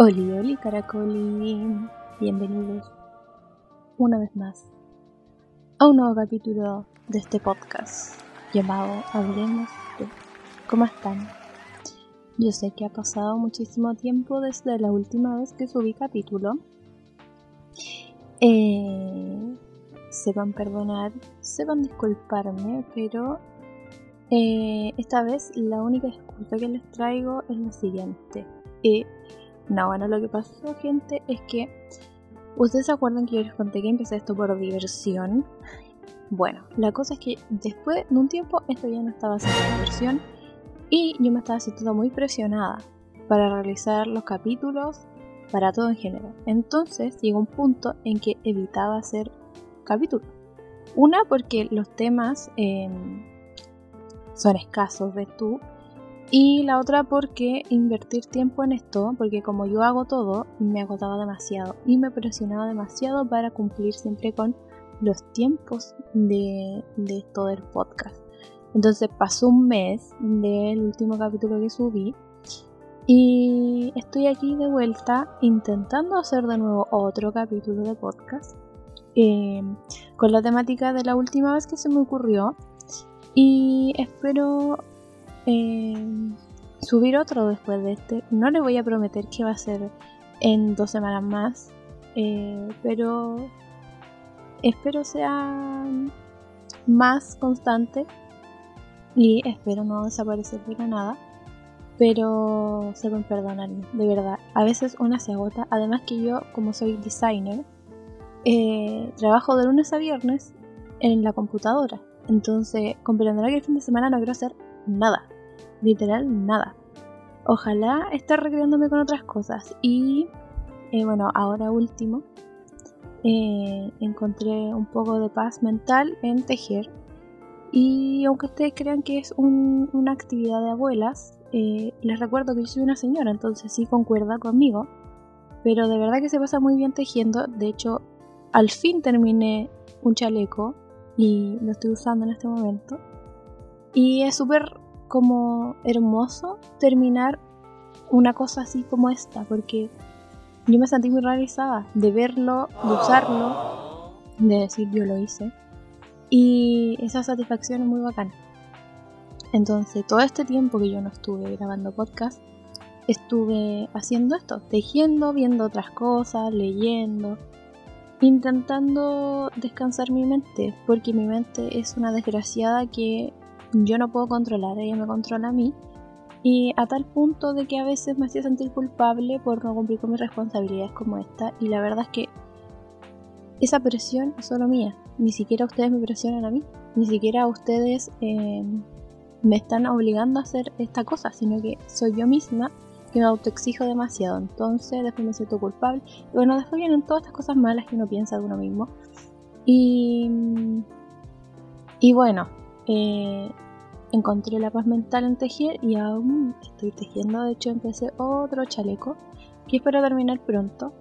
Oli, oli, caracoli. Bienvenidos una vez más a un nuevo capítulo de este podcast llamado Hablemos de. ¿Cómo están? Yo sé que ha pasado muchísimo tiempo desde la última vez que subí capítulo. Eh, sepan perdonar, sepan disculparme, pero eh, esta vez la única excusa que les traigo es la siguiente. Eh, no, bueno, lo que pasó, gente, es que. ¿Ustedes se acuerdan que yo les conté que empecé esto por diversión? Bueno, la cosa es que después de un tiempo esto ya no estaba siendo diversión y yo me estaba sintiendo muy presionada para realizar los capítulos, para todo en general. Entonces llegó un punto en que evitaba hacer capítulos. Una, porque los temas em, son escasos, ves tú, y la otra porque invertir tiempo en esto, porque como yo hago todo, me agotaba demasiado y me presionaba demasiado para cumplir siempre con los tiempos de, todo el podcast. Entonces pasó un mes del último capítulo que subí y estoy aquí de vuelta intentando hacer de nuevo otro capítulo de podcast eh, con la temática de la última vez que se me ocurrió y espero eh, subir otro después de este. No les voy a prometer que va a ser en dos semanas más, eh, pero espero sea más constante y espero no desaparecer de nada. Pero se pueden perdonarme, de verdad. A veces una se agota. Además que yo, como soy designer, eh, trabajo de lunes a viernes en la computadora. Entonces comprenderá que el fin de semana no quiero hacer nada literal nada. Ojalá esté recreándome con otras cosas. Y eh, bueno, ahora último, eh, encontré un poco de paz mental en tejer. Y aunque ustedes crean que es una actividad de abuelas, eh, les recuerdo que yo soy una señora, entonces sí concuerda conmigo. Pero de verdad que se pasa muy bien tejiendo. De hecho, al fin terminé un chaleco y lo estoy usando en este momento. Y es súper como hermoso terminar una cosa así como esta, porque yo me sentí muy realizada de verlo, de usarlo, de decir yo lo hice. Y esa satisfacción es muy bacana. Entonces, todo este tiempo que yo no estuve grabando podcast, estuve haciendo esto, tejiendo, viendo otras cosas, leyendo, intentando descansar mi mente, porque mi mente es una desgraciada que yo no puedo controlar, ella me controla a mí. Y a tal punto de que a veces me hacía sentir culpable por no cumplir con mis responsabilidades como esta. Y la verdad es que esa presión es solo mía. Ni siquiera ustedes me presionan a mí. Ni siquiera ustedes eh, me están obligando a hacer esta cosa. Sino que soy yo misma que me autoexijo demasiado. Entonces después me siento culpable. Y bueno, después vienen todas estas cosas malas que uno piensa de uno mismo. Y, y bueno, eh, encontré la paz mental en tejer y aún estoy tejiendo. De hecho, empecé otro chaleco que espero terminar pronto.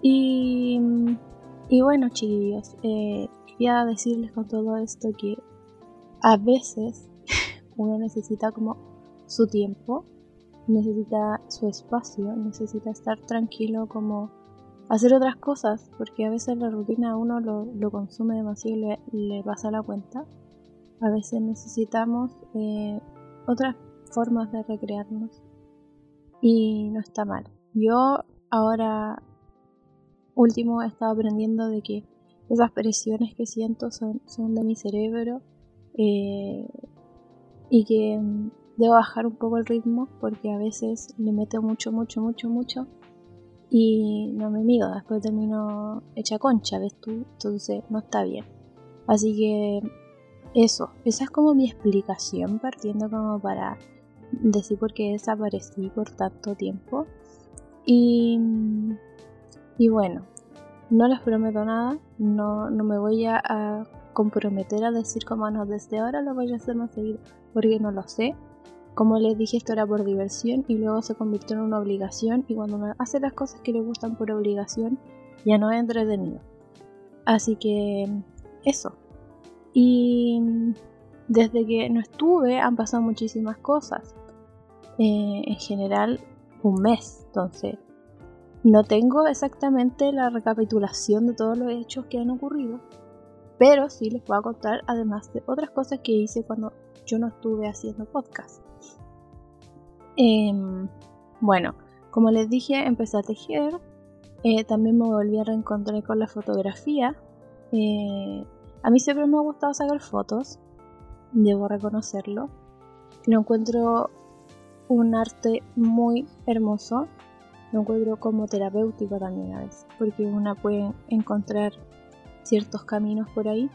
Y, y bueno, chiquillos, eh, quería decirles con todo esto que a veces uno necesita como su tiempo, necesita su espacio, necesita estar tranquilo como hacer otras cosas, porque a veces la rutina a uno lo, consume demasiado y le pasa la cuenta a veces necesitamos eh, otras formas de recrearnos y no está mal. Yo ahora último he estado aprendiendo de que esas presiones que siento son, son de mi cerebro eh, y que mm, debo bajar un poco el ritmo porque a veces le meto mucho, mucho, mucho, mucho y no me mido, después termino hecha concha, ¿ves tú? Entonces no está bien. Así que eso, esa es como mi explicación partiendo como para decir por qué desaparecí por tanto tiempo. Y, y bueno, no les prometo nada, no, no me voy a, comprometer a decir como no, desde ahora lo voy a hacer más seguido, porque no lo sé. Como les dije, esto era por diversión y luego se convirtió en una obligación y cuando uno hace las cosas que le gustan por obligación, ya no es entretenido. Así que eso, y desde que no estuve han pasado muchísimas cosas. Eh, en general, un mes. Entonces, no tengo exactamente la recapitulación de todos los hechos que han ocurrido, pero sí les puedo contar además de otras cosas que hice cuando yo no estuve haciendo podcast. Em, bueno, como les dije, empecé a tejer. Eh, también me volví a reencontrar con la fotografía. Eh, a mí siempre me ha gustado sacar fotos, debo reconocerlo. Lo encuentro un arte muy hermoso. Lo encuentro como terapéutico también a veces, porque una puede encontrar ciertos caminos por ahí.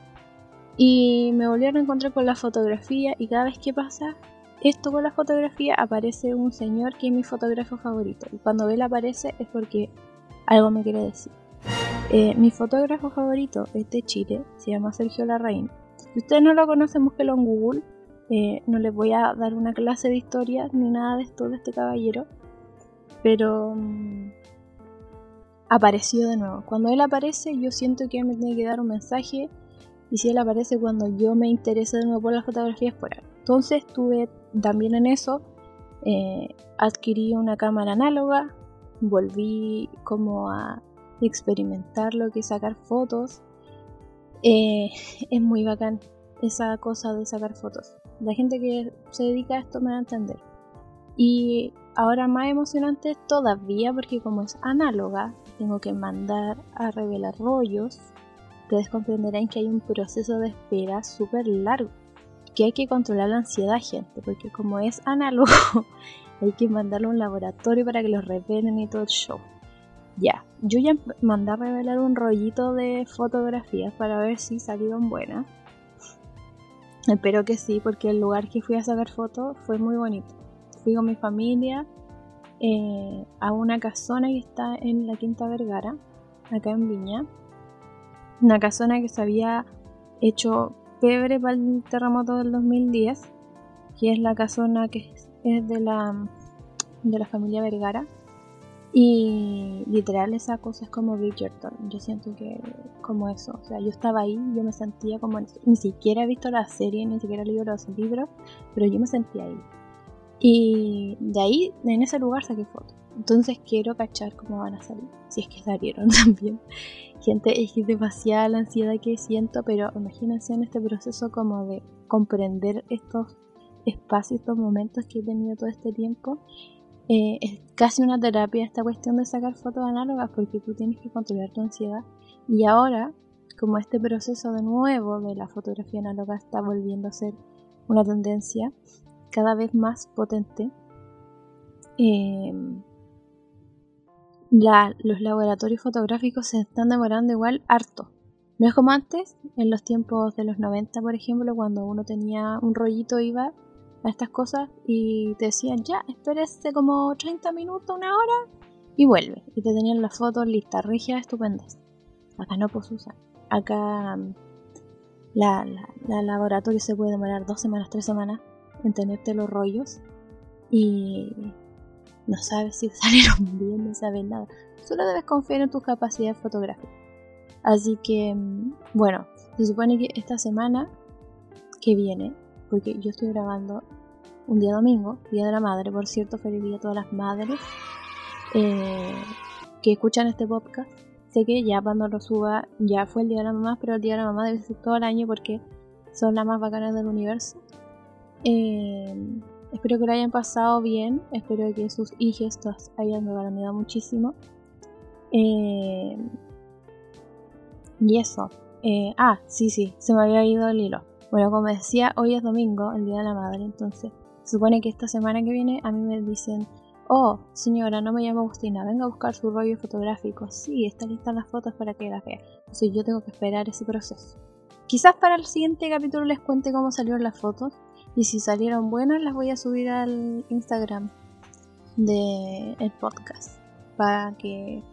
Y me volví a reencontrar con la fotografía y cada vez que pasa esto con la fotografía aparece un señor que es mi fotógrafo favorito. Y cuando él aparece es porque algo me quiere decir. Eh, mi fotógrafo favorito es de Chile, se llama Sergio Larraín. Si ustedes no lo conocen, búsquelo en Google. Eh, no les voy a dar una clase de historia ni nada de esto de este caballero. Pero mm, apareció de nuevo. Cuando él aparece, yo siento que me tiene que dar un mensaje. Y si él aparece cuando yo me interese de nuevo por las fotografías, algo. Entonces estuve también en eso. Eh, adquirí una cámara análoga, volví como a experimentar lo que sacar fotos. Eh, es muy bacán esa cosa de sacar fotos. La gente que se dedica a esto me va a entender. Y ahora más emocionante todavía porque como es análoga, tengo que mandar a revelar rollos. Ustedes comprenderán que hay un proceso de espera súper largo que hay que controlar la ansiedad, gente, porque como es análogo, hay que mandarlo a un laboratorio para que los revelen y todo el show. Ya, yo ya mandé a revelar un rollito de fotografías para ver si salieron buenas. Espero que sí, porque el lugar que fui a sacar fotos fue muy bonito. Fui con mi familia eh, a una casona que está en la Quinta Vergara, acá en Viña. Una casona que se había hecho pebre para el terremoto del 2010, que es la casona que es de la, de la familia Vergara. Y literal esa cosa es como Bridgerton. Yo siento que como eso. O sea, yo estaba ahí, yo me sentía como... Ni siquiera he visto la serie, ni siquiera he leído los libros, pero yo me sentía ahí. Y de ahí, en ese lugar saqué fotos. Entonces quiero cachar cómo van a salir. Si es que salieron también gente, es demasiada la ansiedad que siento, pero imagínense en este proceso como de comprender estos espacios, estos momentos que he tenido todo este tiempo. Eh, es casi una terapia esta cuestión de sacar fotos análogas porque tú tienes que controlar tu ansiedad. Y ahora, como este proceso de nuevo de la fotografía análoga está volviendo a ser una tendencia cada vez más potente, eh, los laboratorios fotográficos se están demorando igual harto. No es como antes, en los tiempos de los 90, por ejemplo, cuando uno tenía un rollito, iba a estas cosas y te decían, ya, espérese como 30 minutos, una hora y vuelve. Y te tenían las fotos listas, regias, estupendas. Acá no puedes usar. Acá mm, la, la, laboratorio se puede demorar dos semanas, tres semanas en tenerte los rollos. Y no sabes si salieron bien, no sabes nada. Solo debes confiar en tus capacidades fotográficas. Así que, mm, bueno, se supone que esta semana que viene, porque yo estoy grabando un día domingo, Día de la Madre, por cierto, feliz día a todas las madres eh, que escuchan este podcast. Sé que ya cuando lo suba ya fue el Día de la Mamá, pero el Día de la Mamá debe ser todo el año porque son las más bacanas del universo. Eh, Espero que lo hayan pasado bien, espero que sus hijos hayan regalado muchísimo. Eh, y eso. Ah, sí, sí, se me había ido el hilo. Bueno, como decía, hoy es domingo, el Día de la Madre, entonces se supone que esta semana que viene a mí me dicen, oh, señora, no me llamo Agustina, venga a buscar su rollo fotográfico. Sí, están listas las fotos para que las vea. Entonces yo tengo que esperar ese proceso. Quizás para el siguiente capítulo les cuente cómo salieron las fotos y si salieron buenas, las voy a subir al Instagram del el podcast. Para que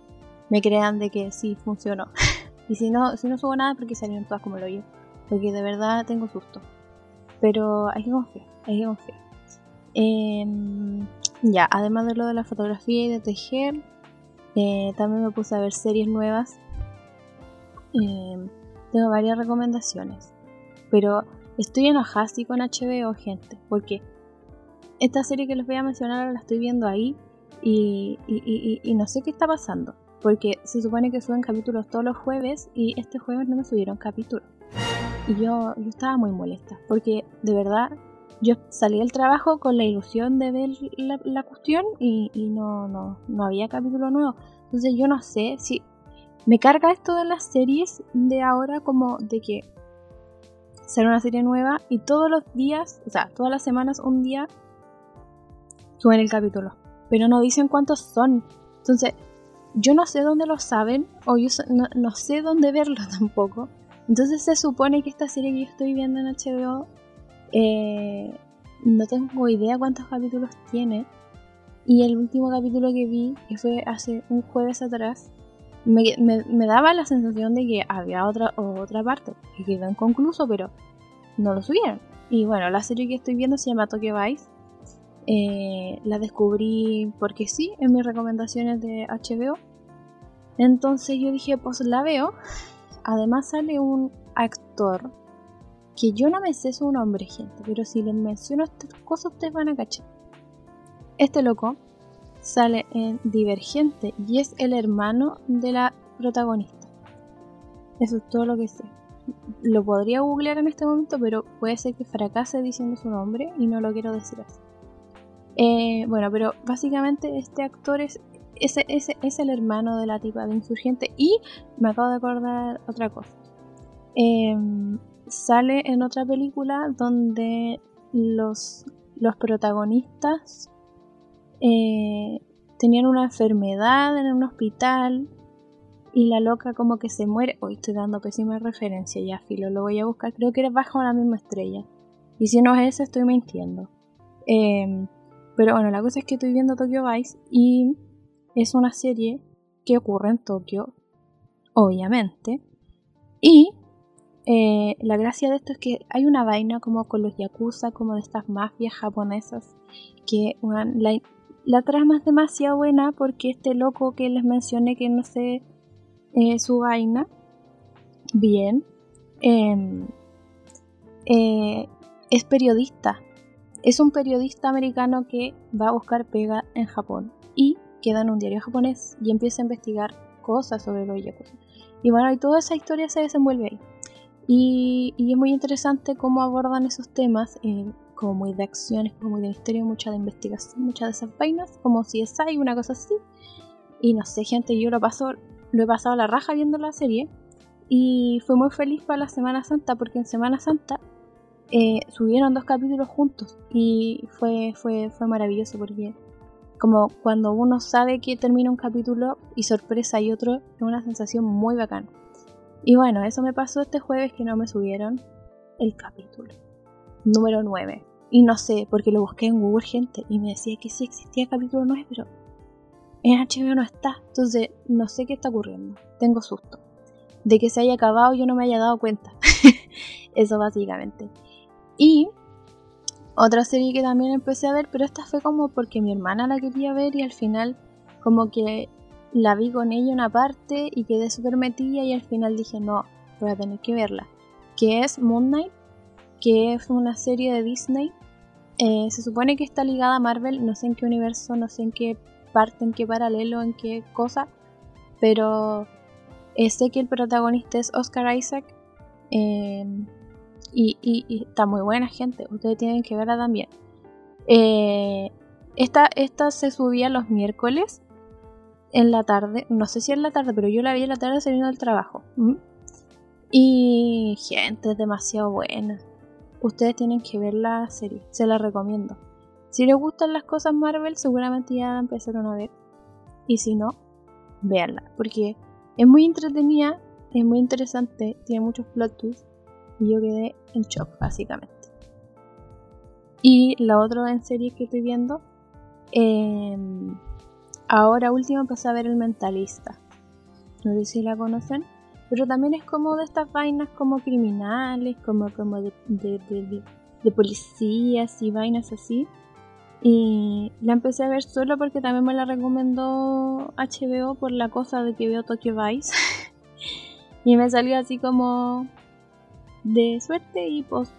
me crean de que sí funcionó. y si no, si no subo nada, porque salieron todas como lo yo. Porque de verdad tengo susto. Pero hay que confiar, hay que confiar. Em, ya, además de lo de la fotografía y de tejer, eh, también me puse a ver series nuevas. Em, tengo varias recomendaciones. Pero Estoy enojada con HBO, gente, porque esta serie que les voy a mencionar la estoy viendo ahí y, no sé qué está pasando. Porque se supone que suben capítulos todos los jueves y este jueves no me subieron capítulos. Y yo, yo estaba muy molesta. Porque de verdad yo salí del trabajo con la ilusión de ver la, cuestión y, no, no, no había capítulo nuevo. Entonces yo no sé si me carga esto de las series de ahora como de que será una serie nueva y todos los días, o sea, todas las semanas un día suben el capítulo, pero no dicen cuántos son. Entonces, yo no sé dónde lo saben o yo no, sé dónde verlo tampoco. Entonces se supone que esta serie que yo estoy viendo en HBO eh, no tengo idea cuántos capítulos tiene. Y el último capítulo que vi, que fue hace un jueves atrás, me, daba la sensación de que había otra, otra parte que quedó inconcluso, pero no lo subieron. Y bueno, la serie que estoy viendo se llama Tokyo Vice. Eh, la descubrí porque sí, en mis recomendaciones de HBO. Entonces yo dije, pues la veo. Además sale un actor que yo no me sé su nombre, gente, pero si les menciono estas cosas ustedes van a cachar. Este loco sale en Divergente y es el hermano de la protagonista. Eso es todo lo que sé. Lo podría googlear en este momento, pero puede ser que fracase diciendo su nombre y no lo quiero decir así. Eh, bueno, pero básicamente este actor es, ese, es el hermano de la tipa de Insurgente y me acabo de acordar otra cosa. Em, sale en otra película donde los, los protagonistas eh, tenían una enfermedad en un hospital y la loca como que se muere. Hoy estoy dando pésima referencia, ya filo, lo voy a buscar. Creo que eres bajo la misma estrella. Y si no es eso, estoy mintiendo. Em, pero bueno, la cosa es que estoy viendo Tokyo Vice y es una serie que ocurre en Tokio, obviamente. Y eh, la gracia de esto es que hay una vaina como con los yakuza, como de estas mafias japonesas, que la, trama es demasiado buena porque este loco que les mencioné que no sé eh, su vaina bien em, eh, es periodista es un periodista americano que va a buscar pega en Japón y queda en un diario japonés y empieza a investigar cosas sobre los yakuza y bueno y toda esa historia se desenvuelve ahí y, es muy interesante cómo abordan esos temas eh, como muy de acciones, como muy de misterio, mucha de investigación, muchas de esas vainas, como si es hay una cosa así. Y no sé, gente, yo lo paso, lo he pasado a la raja viendo la serie. Y fue muy feliz para la Semana Santa, porque en Semana Santa eh, subieron dos capítulos juntos. Y fue, fue, fue maravilloso, porque como cuando uno sabe que termina un capítulo y sorpresa hay otro, es una sensación muy bacana. Y bueno, eso me pasó este jueves que no me subieron el capítulo número 9. Y no sé, porque lo busqué en Google, gente, y me decía que sí existía capítulo 9, pero en HBO no está. Entonces, no sé qué está ocurriendo. Tengo susto. De que se haya acabado yo no me haya dado cuenta. Eso básicamente. Y otra serie que también empecé a ver, pero esta fue como porque mi hermana la quería ver y al final como que la vi con ella una parte y quedé súper metida y al final dije no, voy a tener que verla. Que es Moon Knight, que es una serie de Disney eh, se supone que está ligada a Marvel, no sé en qué universo, no sé en qué parte, en qué paralelo, en qué cosa, pero eh, sé que el protagonista es Oscar Isaac eh, y, está muy buena gente, ustedes tienen que verla también. esta, esta se subía los miércoles en la tarde, no sé si en la tarde, pero yo la vi en la tarde saliendo del trabajo. Y gente, es demasiado buena ustedes tienen que ver la serie, se la recomiendo. Si les gustan las cosas Marvel, seguramente ya la empezaron a ver. Y si no, véanla, porque es muy entretenida, es muy interesante, tiene muchos plot twists y yo quedé en shock, básicamente. Y la otra en serie que estoy viendo, em, ahora último empecé a ver El Mentalista. No sé si la conocen pero también es como de estas vainas como criminales, como, como de, de, policías y vainas así. Y la empecé a ver solo porque también me la recomendó HBO por la cosa de que veo Tokyo Vice. y me salió así como de suerte y pues,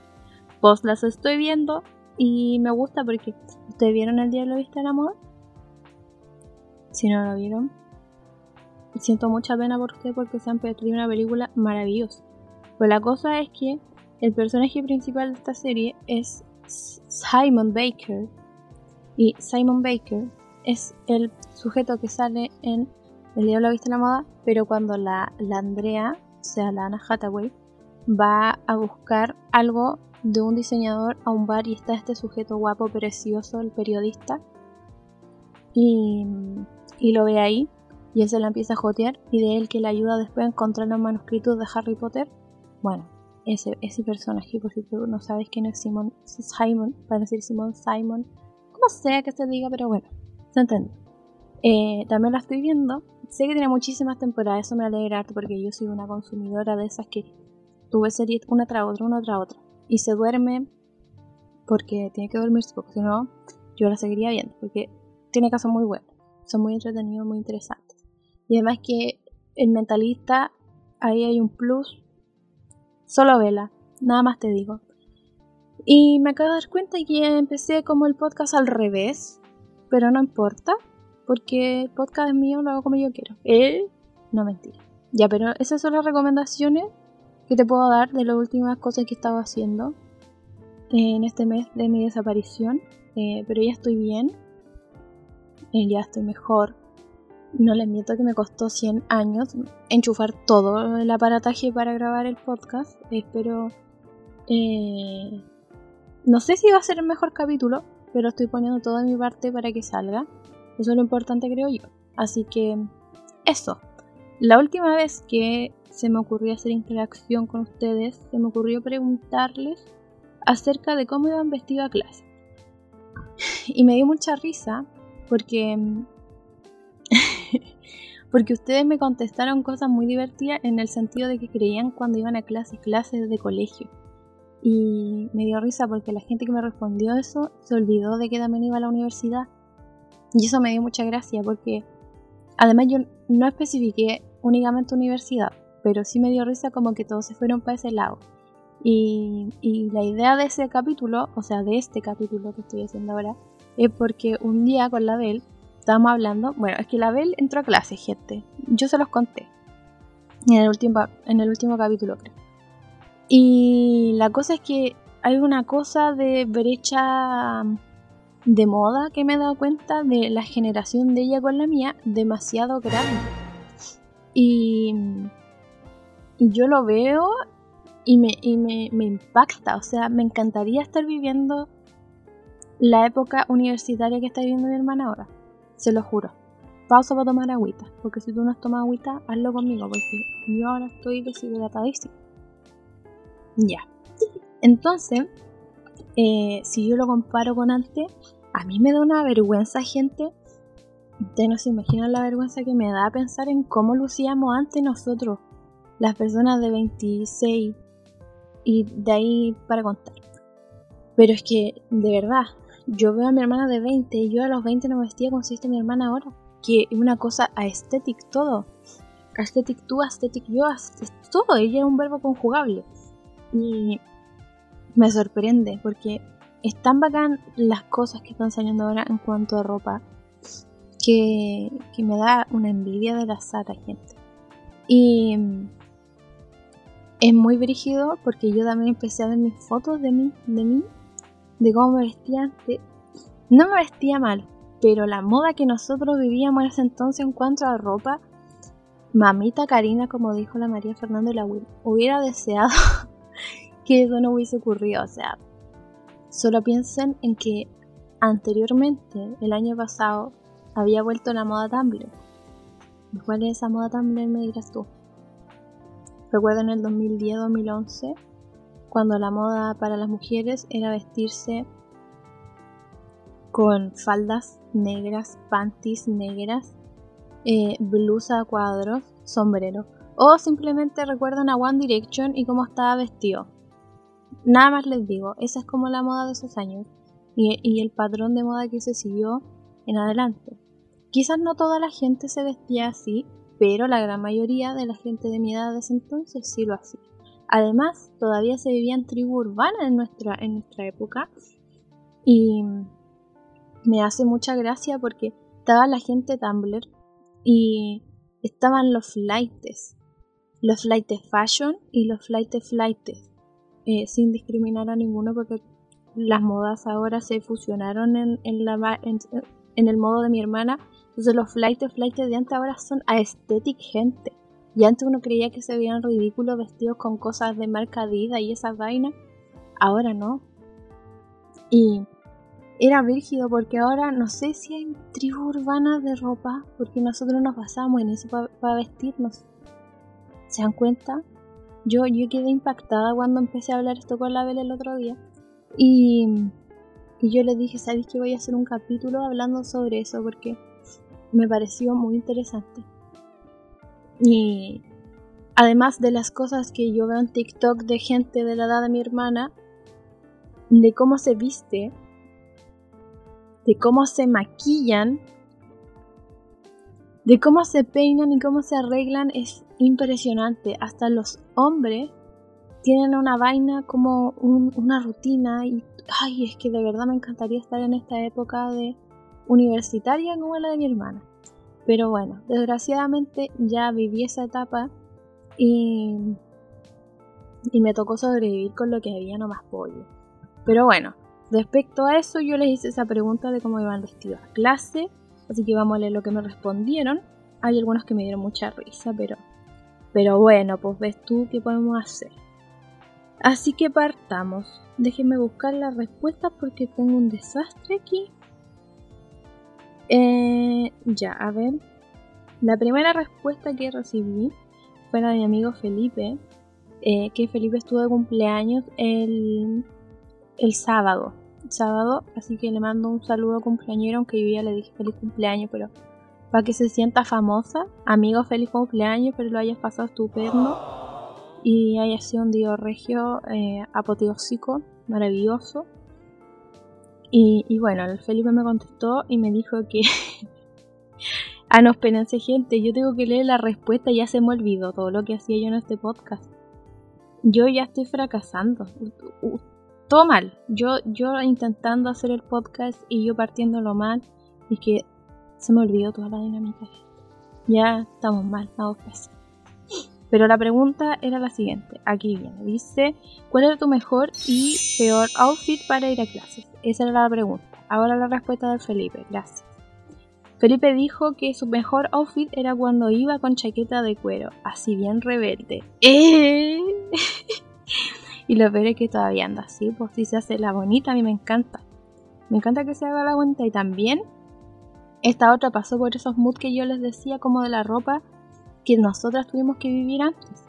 pues las estoy viendo y me gusta porque ustedes vieron el día de la vista del amor. Si no lo vieron, siento mucha pena por usted porque se han perdido una película maravillosa. Pero la cosa es que el personaje principal de esta serie es Simon Baker. Y Simon Baker es el sujeto que sale en El Diablo ha visto la moda, pero cuando la, la Andrea, o sea, la Anna Hathaway, va a buscar algo de un diseñador a un bar y está este sujeto guapo, precioso, el periodista, y, y lo ve ahí y él se la empieza a jotear y de él que le ayuda después a encontrar los manuscritos de Harry Potter. Bueno, ese, ese personaje, por si tú no sabes quién es Simon, Simon, para decir Simon, Simon, como sea que se diga, pero bueno, se entiende. Eh, también la estoy viendo. Sé que tiene muchísimas temporadas, eso me alegra porque yo soy una consumidora de esas que tuve series una tras otra, una tras otra. Y se duerme porque tiene que dormirse, porque si no, yo la seguiría viendo, porque tiene casos muy buenos, son muy entretenidos, muy interesantes. Y además que el mentalista, ahí hay un plus. Solo vela, nada más te digo. Y me acabo de dar cuenta que empecé como el podcast al revés, pero no importa, porque el podcast es mío, lo hago como yo quiero. Él, no mentira. Ya, pero esas son las recomendaciones que te puedo dar de las últimas cosas que he estado haciendo en este mes de mi desaparición. Eh, pero ya estoy bien, eh, ya estoy mejor, no les miento que me costó 100 años enchufar todo el aparataje para grabar el podcast. Espero... Eh, no sé si va a ser el mejor capítulo, pero estoy poniendo toda mi parte para que salga. Eso es lo importante creo yo. Así que eso. La última vez que se me ocurrió hacer interacción con ustedes, se me ocurrió preguntarles acerca de cómo iban vestidos a clase. Y me dio mucha risa porque porque ustedes me contestaron cosas muy divertidas en el sentido de que creían cuando iban a clases, clases de colegio. Y me dio risa porque la gente que me respondió eso se olvidó de que también iba a la universidad. Y eso me dio mucha gracia porque además yo no especifiqué únicamente universidad, pero sí me dio risa como que todos se fueron para ese lado. Y, y la idea de ese capítulo, o sea, de este capítulo que estoy haciendo ahora, es porque un día con la Bel estábamos hablando, bueno, es que la Bel entró a clase, gente. Yo se los conté. En el último, en el último capítulo, creo. Y la cosa es que hay una cosa de brecha de moda que me he dado cuenta de la generación de ella con la mía demasiado grande. Y, y yo lo veo y, me, y me, me impacta. O sea, me encantaría estar viviendo la época universitaria que está viviendo mi hermana ahora. Se lo juro. Pausa para tomar agüita. Porque si tú no has tomado agüita, hazlo conmigo. Porque yo ahora estoy deshidratadísima. Ya. Entonces, eh, si yo lo comparo con antes, a mí me da una vergüenza, gente. Ustedes no se imaginan la vergüenza que me da pensar en cómo lucíamos antes nosotros, las personas de 26 y de ahí para contar. Pero es que, de verdad, yo veo a mi hermana de 20 y yo a los 20 no me vestía como si mi hermana ahora. Que es una cosa aesthetic todo. Aesthetic tú, aesthetic yo, todo. Ella es un verbo conjugable. Y me sorprende porque es tan bacán las cosas que están saliendo ahora en cuanto a ropa que, que me da una envidia de la Sara, gente. Y es muy brígido porque yo también empecé a ver mis fotos de mí, de mí de cómo me vestía antes, no me vestía mal, pero la moda que nosotros vivíamos en ese entonces en cuanto a ropa, mamita Karina, como dijo la María Fernanda la Will, hubiera deseado que eso no hubiese ocurrido. O sea, solo piensen en que anteriormente, el año pasado, había vuelto la moda Tumblr. ¿Cuál es esa moda Tumblr? Me dirás tú. Recuerdo en el 2010-2011 cuando la moda para las mujeres era vestirse con faldas negras, panties negras, eh, blusa a cuadros, sombrero. O simplemente recuerdan a One Direction y cómo estaba vestido. Nada más les digo, esa es como la moda de esos años y, y el patrón de moda que se siguió en adelante. Quizás no toda la gente se vestía así, pero la gran mayoría de la gente de mi edad de ese entonces sí lo hacía. Además, todavía se vivía en tribu urbana en nuestra, en nuestra época y me hace mucha gracia porque estaba la gente Tumblr y estaban los flights, los flights fashion y los flights flights, eh, sin discriminar a ninguno porque las modas ahora se fusionaron en, en, el modo de mi hermana. Entonces los flights flights de antes ahora son aesthetic gente. Y antes uno creía que se veían ridículos vestidos con cosas de marca Adidas y esas vainas. Ahora no. Y era brígido porque ahora no sé si hay tribus urbanas de ropa, porque nosotros nos basamos en eso para vestirnos. ¿Se dan cuenta? Yo, yo quedé impactada cuando empecé a hablar esto con la Bella el otro día. Y, y yo le dije, ¿sabéis que voy a hacer un capítulo hablando sobre eso? Porque me pareció muy interesante. Y además de las cosas que yo veo en TikTok de gente de la edad de mi hermana, de cómo se viste, de cómo se maquillan, de cómo se peinan y cómo se arreglan, es impresionante. Hasta los hombres tienen una vaina como una rutina y ay, es que de verdad me encantaría estar en esta época de universitaria como la de mi hermana. Pero bueno, desgraciadamente ya viví esa etapa y, y me tocó sobrevivir con lo que había, no más pollo. Pero bueno, respecto a eso yo les hice esa pregunta de cómo iban vestidos a clase, así que vamos a leer lo que me respondieron. Hay algunos que me dieron mucha risa, pero, pero bueno, pues ves tú qué podemos hacer. Así que partamos. Déjenme buscar las respuestas porque tengo un desastre aquí. Eh, ya, a ver. La primera respuesta que recibí fue la de mi amigo Felipe, eh, que Felipe estuvo de cumpleaños el, el sábado. sábado, así que le mando un saludo cumpleañero, aunque yo ya le dije feliz cumpleaños, pero para que se sienta famosa, amigo feliz cumpleaños, pero lo hayas pasado estupendo y haya sido un día regio eh, apoteósico, maravilloso. Y, bueno, el Felipe me contestó y me dijo que... ah, no, espérense gente, yo tengo que leer la respuesta, ya se me olvidó todo lo que hacía yo en este podcast. Yo ya estoy fracasando. Todo mal. Yo, yo intentando hacer el podcast y yo partiéndolo mal. Y que se me olvidó toda la dinámica. Ya estamos mal, vamos a Pero la pregunta era la siguiente. Aquí viene. Dice, ¿cuál era tu mejor y peor outfit para ir a clases? Esa era la pregunta. Ahora la respuesta de Felipe. Gracias. Felipe dijo que su mejor outfit era cuando iba con chaqueta de cuero, así bien rebelde. ¡Eh! y lo peor es que todavía anda así, pues si se hace la bonita, a mí me encanta. Me encanta que se haga la bonita y también esta otra pasó por esos moods que yo les decía como de la ropa que nosotras tuvimos que vivir antes.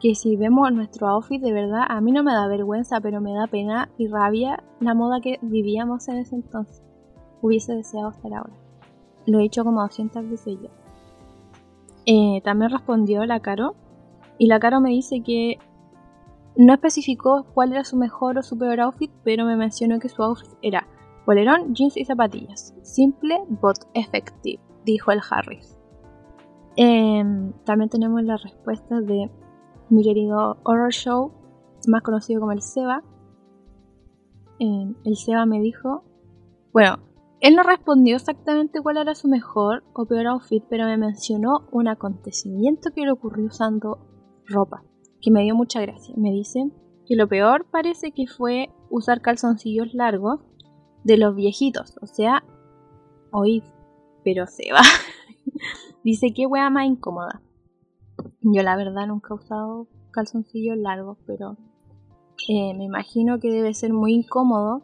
Que si vemos nuestro outfit, de verdad, a mí no me da vergüenza, pero me da pena y rabia la moda que vivíamos en ese entonces. Hubiese deseado estar ahora. Lo he dicho como 200 veces yo. Eh, también respondió la Caro. Y la Caro me dice que no especificó cuál era su mejor o su peor outfit, pero me mencionó que su outfit era polerón, jeans y zapatillas. Simple, but effective, dijo el Harris. Em, también tenemos la respuesta de mi querido Horror Show, más conocido como el Seba. Em, el Seba me dijo, bueno, él no respondió exactamente cuál era su mejor o peor outfit, pero me mencionó un acontecimiento que le ocurrió usando ropa, que me dio mucha gracia. Me dice que lo peor parece que fue usar calzoncillos largos de los viejitos, o sea, hoy, pero Seba. Dice, qué wea más incómoda. Yo la verdad nunca he usado calzoncillos largos, pero eh, me imagino que debe ser muy incómodo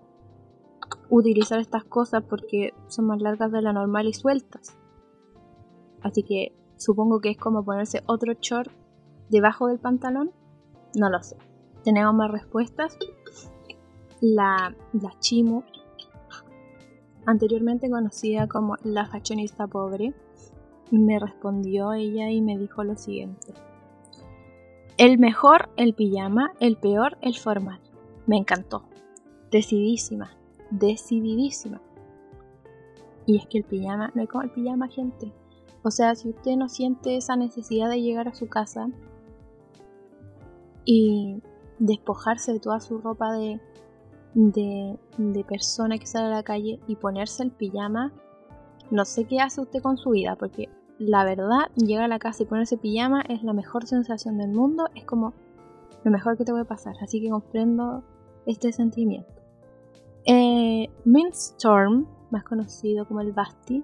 utilizar estas cosas porque son más largas de la normal y sueltas. Así que supongo que es como ponerse otro short debajo del pantalón. No lo sé. Tenemos más respuestas. La, la Chimu, anteriormente conocida como la fashionista pobre, me respondió ella y me dijo lo siguiente. El mejor, el pijama, el peor, el formal. Me encantó. Decidísima, decididísima. Y es que el pijama, no es como el pijama, gente. O sea, si usted no siente esa necesidad de llegar a su casa y despojarse de toda su ropa de, de, de persona que sale a la calle y ponerse el pijama, No sé qué hace usted con su vida, porque la verdad, llegar a la casa y ponerse pijama es la mejor sensación del mundo, es como lo mejor que te puede pasar, así que comprendo este sentimiento. Eh, Storm, más conocido como el Basti,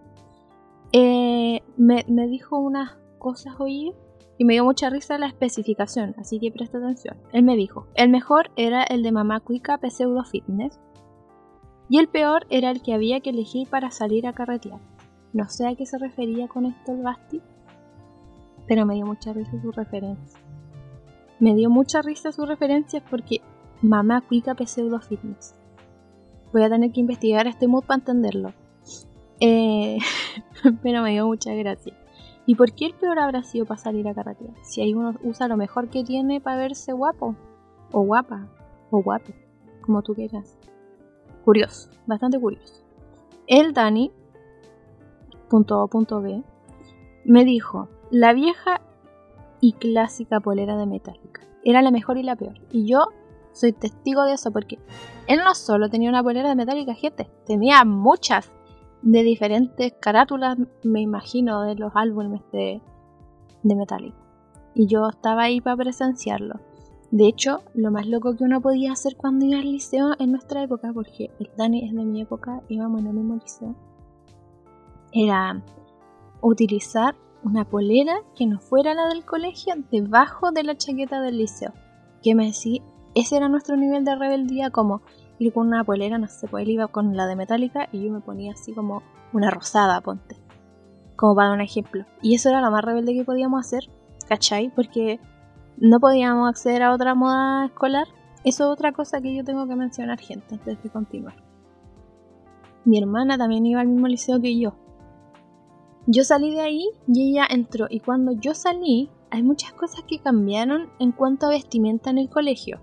eh, me, dijo unas cosas hoy y me dio mucha risa la especificación, así que presta atención. Él me dijo, el mejor era el de Mamá Cuica Pseudo Fitness y el peor era el que había que elegir para salir a carretear. No sé a qué se refería con esto el Basti, pero me dio mucha risa su referencia. Me dio mucha risa su referencia porque Mamá Cuica Pseudo Fitness. Voy a tener que investigar este mood para entenderlo. Eh, pero me dio mucha gracia. ¿Y por qué el peor habrá sido para salir a carretera? Si hay uno usa lo mejor que tiene para verse guapo, o guapa, o guapo, como tú quieras. Curioso, bastante curioso. El Dani, punto punto B, me dijo, la vieja y clásica polera de Metallica. Era la mejor y la peor. Y yo soy testigo de eso porque él no solo tenía una polera de Metallica, gente, tenía muchas de diferentes carátulas, me imagino, de los álbumes de, de Metallica. Y yo estaba ahí para presenciarlo. De hecho, lo más loco que uno podía hacer cuando iba al liceo en nuestra época, porque el Dani es de mi época, íbamos en el mismo liceo, era utilizar una polera que no fuera la del colegio debajo de la chaqueta del liceo. Que me decía, ese era nuestro nivel de rebeldía, como ir con una polera, no sé, pues él iba con la de metálica y yo me ponía así como una rosada, ponte. Como para un ejemplo. Y eso era lo más rebelde que podíamos hacer, ¿cachai? Porque no podíamos acceder a otra moda escolar. Eso es otra cosa que yo tengo que mencionar, gente, antes de continuar. Mi hermana también iba al mismo liceo que yo. Yo salí de ahí y ella entró. Y cuando yo salí, hay muchas cosas que cambiaron en cuanto a vestimenta en el colegio.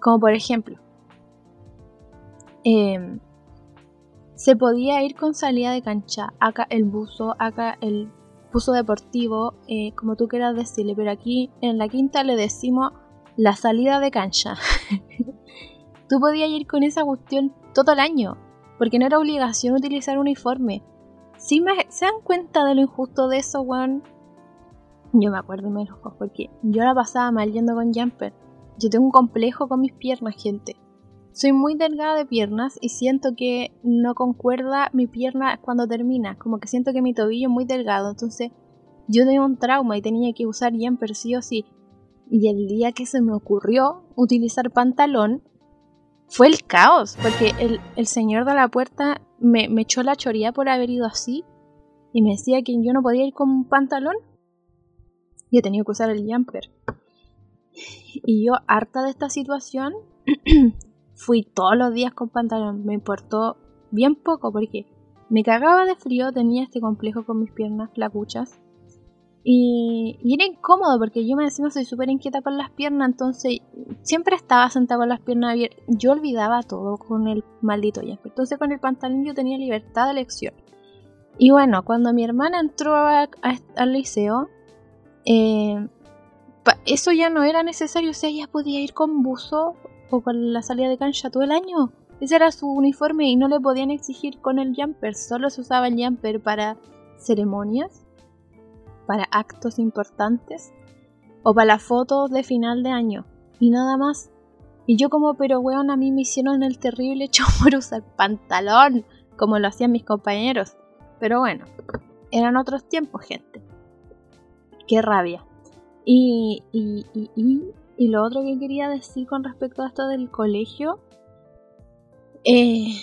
Como por ejemplo, Em, se podía ir con salida de cancha, acá el buzo, acá el buzo deportivo, eh, como tú quieras decirle, pero aquí en la quinta le decimos la salida de cancha. tú podías ir con esa cuestión todo el año, porque no era obligación utilizar uniforme. Si me, se dan cuenta de lo injusto de eso, weón. Yo me acuerdo y me porque yo la pasaba mal yendo con jumper. Yo tengo un complejo con mis piernas, gente. Soy muy delgada de piernas y siento que no concuerda mi pierna cuando termina, como que siento que mi tobillo es muy delgado, entonces yo tenía un trauma y tenía que usar jumper sí o sí. Y el día que se me ocurrió utilizar pantalón, fue el caos, porque el, señor de la puerta me, me echó la choría por haber ido así y me decía que yo no podía ir con un pantalón. Yo tenía que usar el jumper. Y yo, harta de esta situación, fui todos los días con pantalón. Me importó bien poco porque me cagaba de frío, tenía este complejo con mis piernas flacuchas. Y, era incómodo porque yo me decía soy súper inquieta con las piernas, entonces siempre estaba sentada con las piernas abiertas. Yo olvidaba todo con el maldito ya. Entonces con el pantalón yo tenía libertad de elección. Y bueno, cuando mi hermana entró al liceo, eh, eso ya no era necesario, o sea, ella podía ir con buzo o con la salida de cancha todo el año. Ese era su uniforme y no le podían exigir con el jumper, solo se usaba el jumper para ceremonias, para actos importantes o para las fotos de final de año y nada más. Y yo como, pero weón, a mí me hicieron el terrible hecho por usar pantalón, como lo hacían mis compañeros. Pero bueno, eran otros tiempos, gente. Qué rabia. Y, y, y, y lo otro que quería decir con respecto a esto del colegio eh,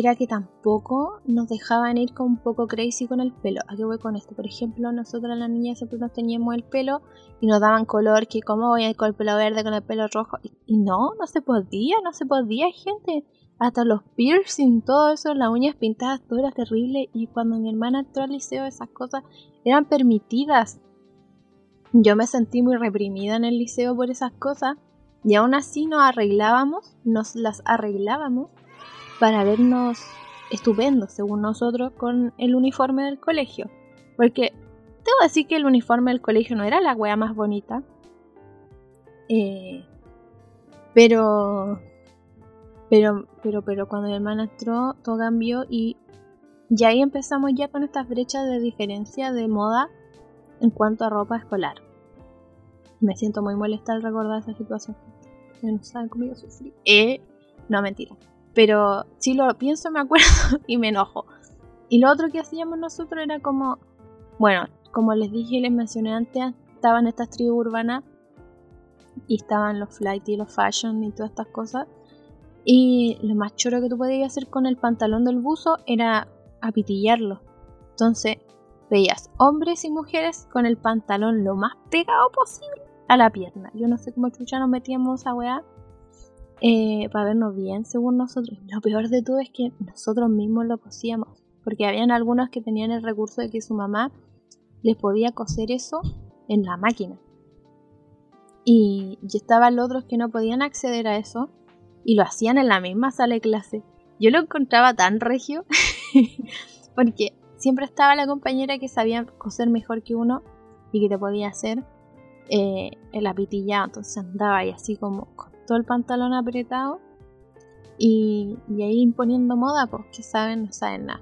era que tampoco nos dejaban ir con un poco crazy con el pelo. ¿A qué voy con esto? Por ejemplo, nosotros las niñas siempre nos teníamos el pelo y nos daban color, que cómo voy a ir con el pelo verde, con el pelo rojo. Y no, no se podía, no se podía, gente. Hasta los piercing, todo eso, las uñas pintadas, todo era terrible. Y cuando mi hermana entró al liceo, esas cosas eran permitidas. Yo me sentí muy reprimida en el liceo por esas cosas y aún así nos arreglábamos, nos las arreglábamos para vernos estupendos, según nosotros, con el uniforme del colegio. Porque tengo que decir que el uniforme del colegio no era la wea más bonita. Eh, pero, pero, pero, pero cuando mi hermana entró, todo cambió y Y ahí empezamos ya con estas brechas de diferencia de moda en cuanto a ropa escolar. Me siento muy molesta al recordar esa situación. no saben cómo yo sufrí. Eh, no, mentira. Pero si lo pienso me acuerdo y me enojo. Y lo otro que hacíamos nosotros era como, bueno, como les dije y les mencioné antes, estaban estas tribus urbanas y estaban los flight y los fashion y todas estas cosas. Y lo más choro que tú podías hacer con el pantalón del buzo era apitillarlo. Entonces veías hombres y mujeres con el pantalón lo más pegado posible a la pierna. Yo no sé cómo chucha nos metíamos a weá eh, para vernos bien según nosotros. Lo peor de todo es que nosotros mismos lo cosíamos. Porque habían algunos que tenían el recurso de que su mamá les podía coser eso en la máquina. Y, y estaban otros que no podían acceder a eso y lo hacían en la misma sala de clase. Yo lo encontraba tan regio porque siempre estaba la compañera que sabía coser mejor que uno y que te podía hacer eh, el apitillado. Entonces andaba ahí así como todo el pantalón apretado y, ahí imponiendo moda, pues que saben, no saben nada.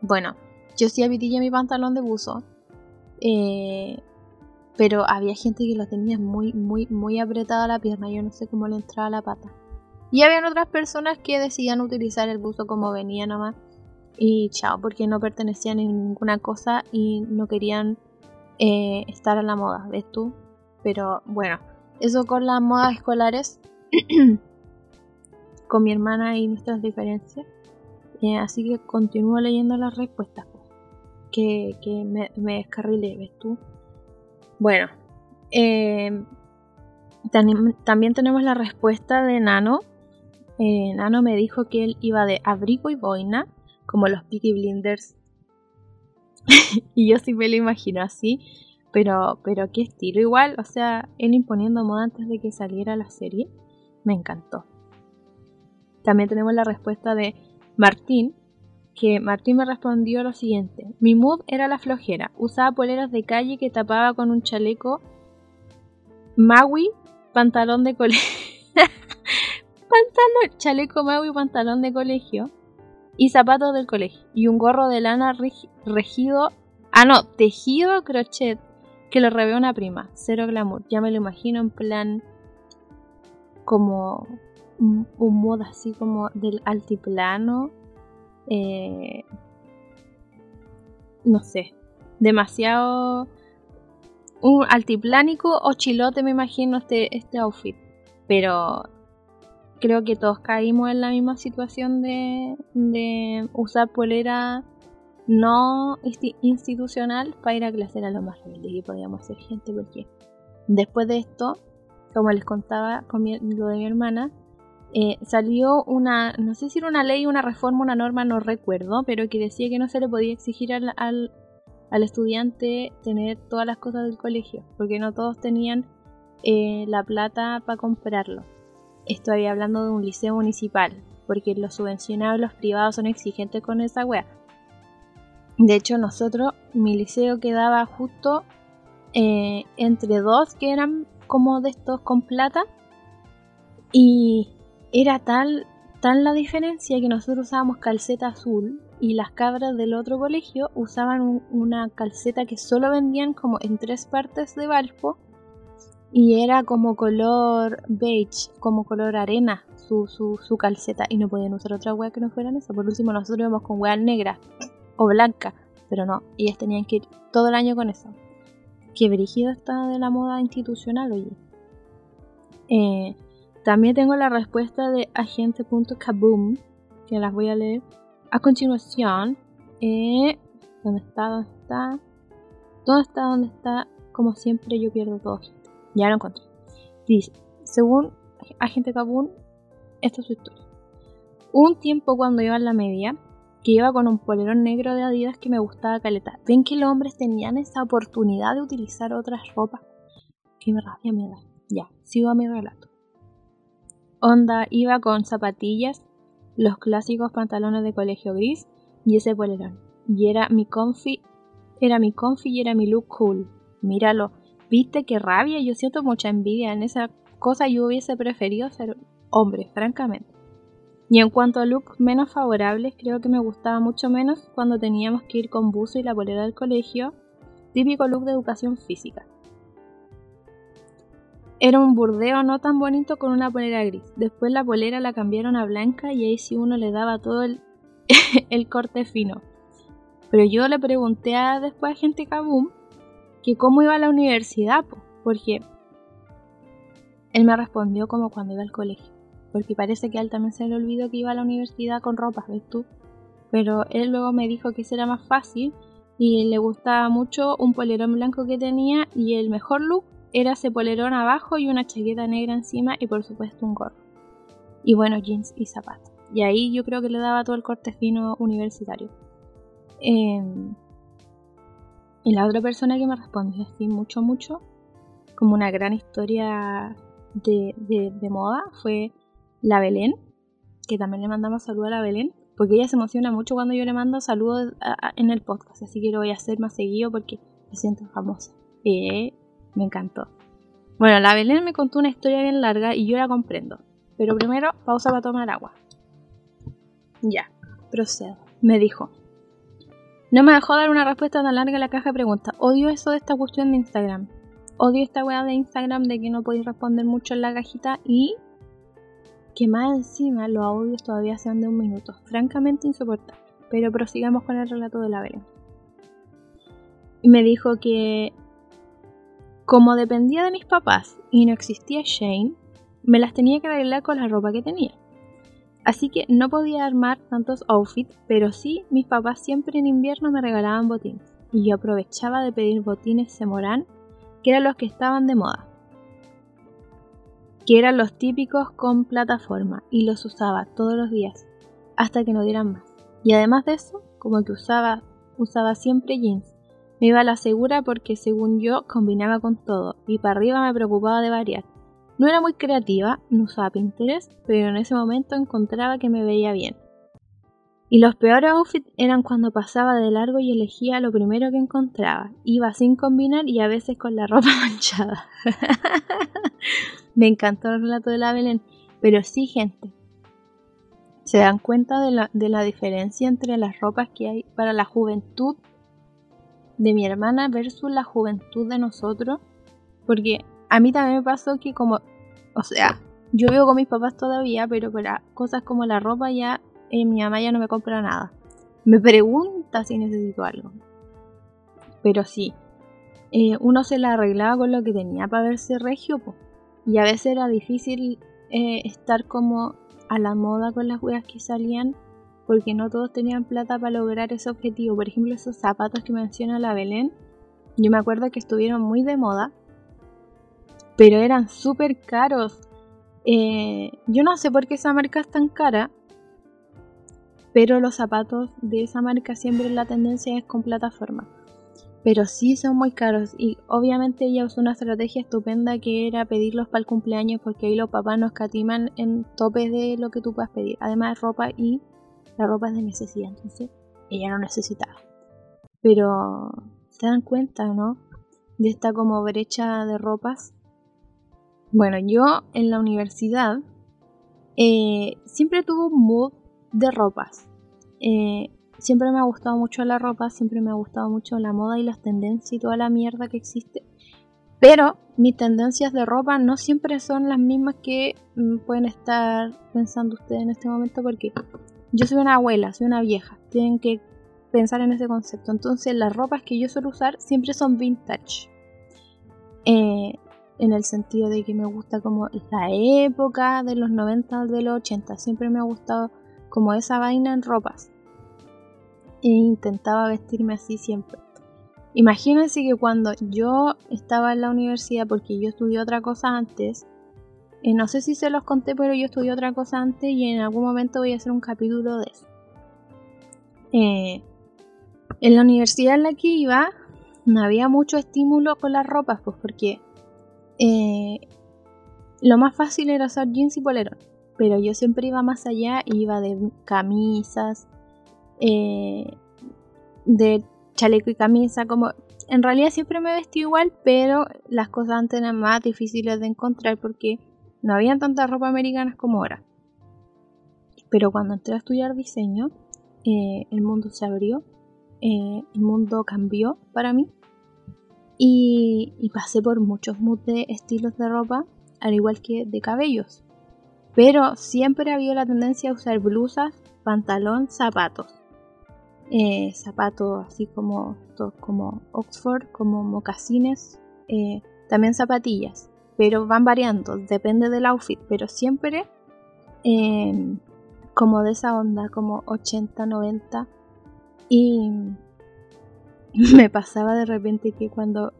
Bueno, yo sí apitillé mi pantalón de buzo, eh, pero había gente que lo tenía muy, muy, muy apretado a la pierna. Yo no sé cómo le entraba la pata. Y habían otras personas que decían utilizar el buzo como venía nomás. Y chao, porque no pertenecían a ninguna cosa y no querían eh, estar a la moda, ¿ves tú? Pero bueno, eso con las modas escolares, con mi hermana y nuestras diferencias. Eh, así que continúo leyendo las respuestas. Que, que me, me descarrilé, ¿ves tú? Bueno, eh, también tenemos la respuesta de Nano. Eh, Nano me dijo que él iba de abrigo y boina, como los Peaky Blinders. y yo sí me lo imagino así, pero, pero qué estilo igual, o sea, él imponiendo moda antes de que saliera la serie, me encantó. También tenemos la respuesta de Martín, que Martín me respondió lo siguiente. Mi mood era la flojera. Usaba poleras de calle que tapaba con un chaleco Maui, pantalón de colegio. pantalón, chaleco Maui, pantalón de colegio. Y zapatos del colegio. Y un gorro de lana regido. Ah, no, tejido crochet. Que lo revé una prima. Cero glamour. Ya me lo imagino en plan. Como. Un, un mood así como del altiplano eh, no sé, demasiado un altiplánico o chilote me imagino este, este outfit. Pero creo que todos caímos en la misma situación de, de usar polera no institucional para ir a clase a lo más rebelde y podíamos ser gente porque después de esto, como les contaba con lo de mi hermana, eh, salió una, no sé si era una ley, una reforma, una norma, no recuerdo, pero que decía que no se le podía exigir al, al, estudiante tener todas las cosas del colegio, porque no todos tenían eh, la plata para comprarlo. Estoy hablando de un liceo municipal, porque los subvencionados, los privados son exigentes con esa wea. De hecho, nosotros, mi liceo quedaba justo eh, entre dos que eran como de estos con plata y era tal, tal la diferencia que nosotros usábamos calceta azul y las cabras del otro colegio usaban una calceta que solo vendían como en tres partes de Valpo y era como color beige, como color arena su, su, su calceta y no podían usar otra hueá que no fueran esa. Por último nosotros íbamos con hueá negra o blanca, pero no, ellas tenían que ir todo el año con eso. Qué brígido está de la moda institucional, oye. Eh, también tengo la respuesta de agente.kaboom, que las voy a leer a continuación. Eh, ¿Dónde está? ¿Dónde está? ¿Dónde está? ¿Dónde está? Como siempre yo pierdo todo. Ya lo encontré. Dice, según agente Kaboom, esta es su historia. Un tiempo cuando iba en la media, que iba con un polerón negro de Adidas que me gustaba caleta. ¿Ven que los hombres tenían esa oportunidad de utilizar otras ropas? Qué rabia me da. Ya, sigo a mi relato. Onda iba con zapatillas, los clásicos pantalones de colegio gris y ese polerón. Y era mi confi, era mi confi y era mi look cool. Míralo, viste qué rabia, yo siento mucha envidia en esa cosa, yo hubiese preferido ser hombre, francamente. Y en cuanto a looks menos favorables, creo que me gustaba mucho menos cuando teníamos que ir con buzo y la polera del colegio, típico look de educación física. Era un burdeo no tan bonito con una polera gris. Después la polera la cambiaron a blanca y ahí sí uno le daba todo el, el corte fino. Pero yo le pregunté a después a gente Kaboom que cómo iba a la universidad, porque él me respondió como cuando iba al colegio, porque parece que a él también se le olvidó que iba a la universidad con ropa, ¿ves tú? Pero él luego me dijo que era más fácil y le gustaba mucho un polerón blanco que tenía y el mejor look era ese polerón abajo y una chaqueta negra encima y por supuesto un gorro. Y bueno, jeans y zapatos. Y ahí yo creo que le daba todo el corte fino universitario. Em, y la otra persona que me respondió así mucho, mucho, como una gran historia de, moda, fue la Belén, que también le mandamos saludos a la Belén, porque ella se emociona mucho cuando yo le mando saludos en el podcast, así que lo voy a hacer más seguido porque me siento famosa. Eh, me encantó. Bueno, la Belén me contó una historia bien larga y yo la comprendo, pero primero pausa para tomar agua. Ya, procedo. Me dijo, no me dejó dar una respuesta tan larga a la caja de preguntas. Odio eso de esta cuestión de Instagram. Odio esta weá de Instagram de que no podéis responder mucho en la cajita y que más encima los audios todavía sean de un minuto. Francamente insoportable. Pero prosigamos con el relato de la Belén. Y me dijo que como dependía de mis papás y no existía Shane, me las tenía que arreglar con la ropa que tenía. Así que no podía armar tantos outfits, pero sí mis papás siempre en invierno me regalaban botines. Y yo aprovechaba de pedir botines Semorán, que eran los que estaban de moda. Que eran los típicos con plataforma, y los usaba todos los días, hasta que no dieran más. Y además de eso, como que usaba, usaba siempre jeans. Me iba a la segura porque según yo combinaba con todo, y para arriba me preocupaba de variar. No era muy creativa, no usaba Pinterest, pero en ese momento encontraba que me veía bien. Y los peores outfits eran cuando pasaba de largo y elegía lo primero que encontraba. Iba sin combinar y a veces con la ropa manchada. me encantó el relato de la Belén, pero sí, gente. ¿Se dan cuenta de la, de la diferencia entre las ropas que hay para la juventud de mi hermana versus la juventud de nosotros? Porque a mí también me pasó que como, o sea, yo vivo con mis papás todavía, pero para cosas como la ropa ya, eh, mi mamá ya no me compra nada. Me pregunta si necesito algo. Pero sí, eh, uno se la arreglaba con lo que tenía para verse regio, y a veces era difícil eh, estar como a la moda con las weas que salían, porque no todos tenían plata para lograr ese objetivo. Por ejemplo, esos zapatos que menciona la Belén, yo me acuerdo que estuvieron muy de moda, pero eran súper caros. Eh, yo no sé por qué esa marca es tan cara, pero los zapatos de esa marca siempre la tendencia es con plataforma. Pero sí son muy caros y obviamente ella usó una estrategia estupenda que era pedirlos para el cumpleaños porque ahí los papás nos catiman en topes de lo que tú puedas pedir. Además ropa y la ropa es de necesidad, entonces ella no necesitaba. Pero se dan cuenta, ¿no? De esta como brecha de ropas bueno, yo en la universidad eh, siempre tuve un mood de ropas. Eh, siempre me ha gustado mucho la ropa, siempre me ha gustado mucho la moda y las tendencias y toda la mierda que existe. Pero mis tendencias de ropa no siempre son las mismas que mm, pueden estar pensando ustedes en este momento porque yo soy una abuela, soy una vieja. Tienen que pensar en ese concepto. Entonces las ropas que yo suelo usar siempre son vintage. Eh, en el sentido de que me gusta como la época de los 90 de los 80. Siempre me ha gustado como esa vaina en ropas. E intentaba vestirme así siempre. Imagínense que cuando yo estaba en la universidad, porque yo estudié otra cosa antes, eh, no sé si se los conté, pero yo estudié otra cosa antes y en algún momento voy a hacer un capítulo de eso. Eh, en la universidad en la que iba, no había mucho estímulo con las ropas, pues porque eh, lo más fácil era usar jeans y polerón, pero yo siempre iba más allá, iba de camisas, eh, de chaleco y camisa, como en realidad siempre me vestí igual, pero las cosas antes eran más difíciles de encontrar porque no había tanta ropa americana como ahora. Pero cuando entré a estudiar diseño, eh, el mundo se abrió, eh, el mundo cambió para mí y, y pasé por muchos de estilos de ropa, al igual que de cabellos. Pero siempre había la tendencia a usar blusas, pantalón, zapatos. Eh, zapatos así como, como Oxford, como mocasines, eh, también zapatillas, pero van variando, depende del outfit, pero siempre em, como de esa onda, como 80, 90. Y me pasaba de repente que cuando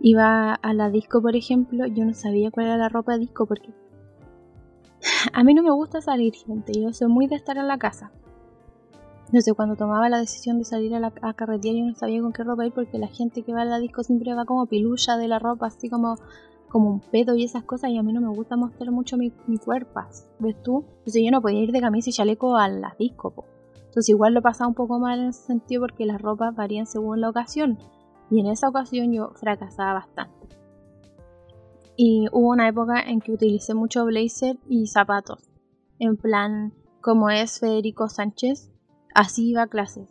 iba a la disco, por ejemplo, yo no sabía cuál era la ropa de disco porque a mí no me gusta salir, gente. Yo soy muy de estar en la casa. No sé, cuando tomaba la decisión de salir a la carretera yo no sabía con qué ropa ir porque la gente que va a la disco siempre va como pilulla de la ropa, así como, como un pedo y esas cosas y a mí no me gusta mostrar mucho mi, cuerpo, ¿ves tú? Entonces yo no podía ir de camisa y chaleco a la disco, Entonces igual lo pasaba un poco mal en ese sentido porque las ropas varían según la ocasión y en esa ocasión yo fracasaba bastante. Y hubo una época en que utilicé mucho blazer y zapatos. En plan, como es Federico Sánchez, así iba a clases.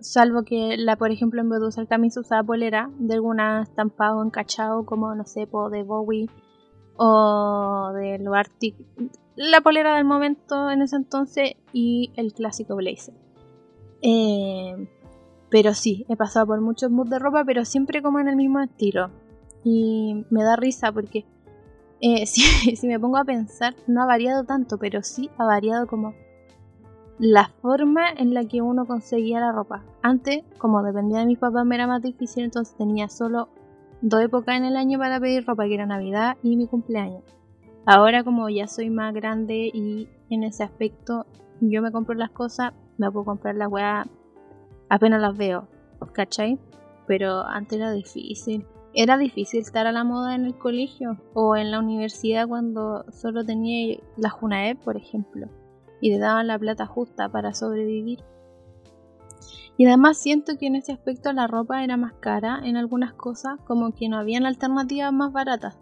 Salvo que, la, por ejemplo, en vez de usar camisa usaba polera de alguna estampado encachado como, no sé, de Bowie o de lo Arctic. La polera del momento en ese entonces y el clásico blazer. Eh, pero sí, he pasado por muchos moods de ropa, pero siempre como en el mismo estilo. Y me da risa porque eh, si, me pongo a pensar, no ha variado tanto, pero sí ha variado como la forma en la que uno conseguía la ropa. Antes, como dependía de mis papás, me era más difícil, entonces tenía solo dos épocas en el año para pedir ropa, que era Navidad y mi cumpleaños. Ahora, como ya soy más grande y en ese aspecto yo me compro las cosas, me puedo comprar las weas apenas las veo, ¿cachai? Pero antes era difícil. Era difícil estar a la moda en el colegio o en la universidad cuando solo tenía la Junae, por ejemplo, y te daban la plata justa para sobrevivir. Y además siento que en ese aspecto la ropa era más cara en algunas cosas, como que no habían alternativas más baratas.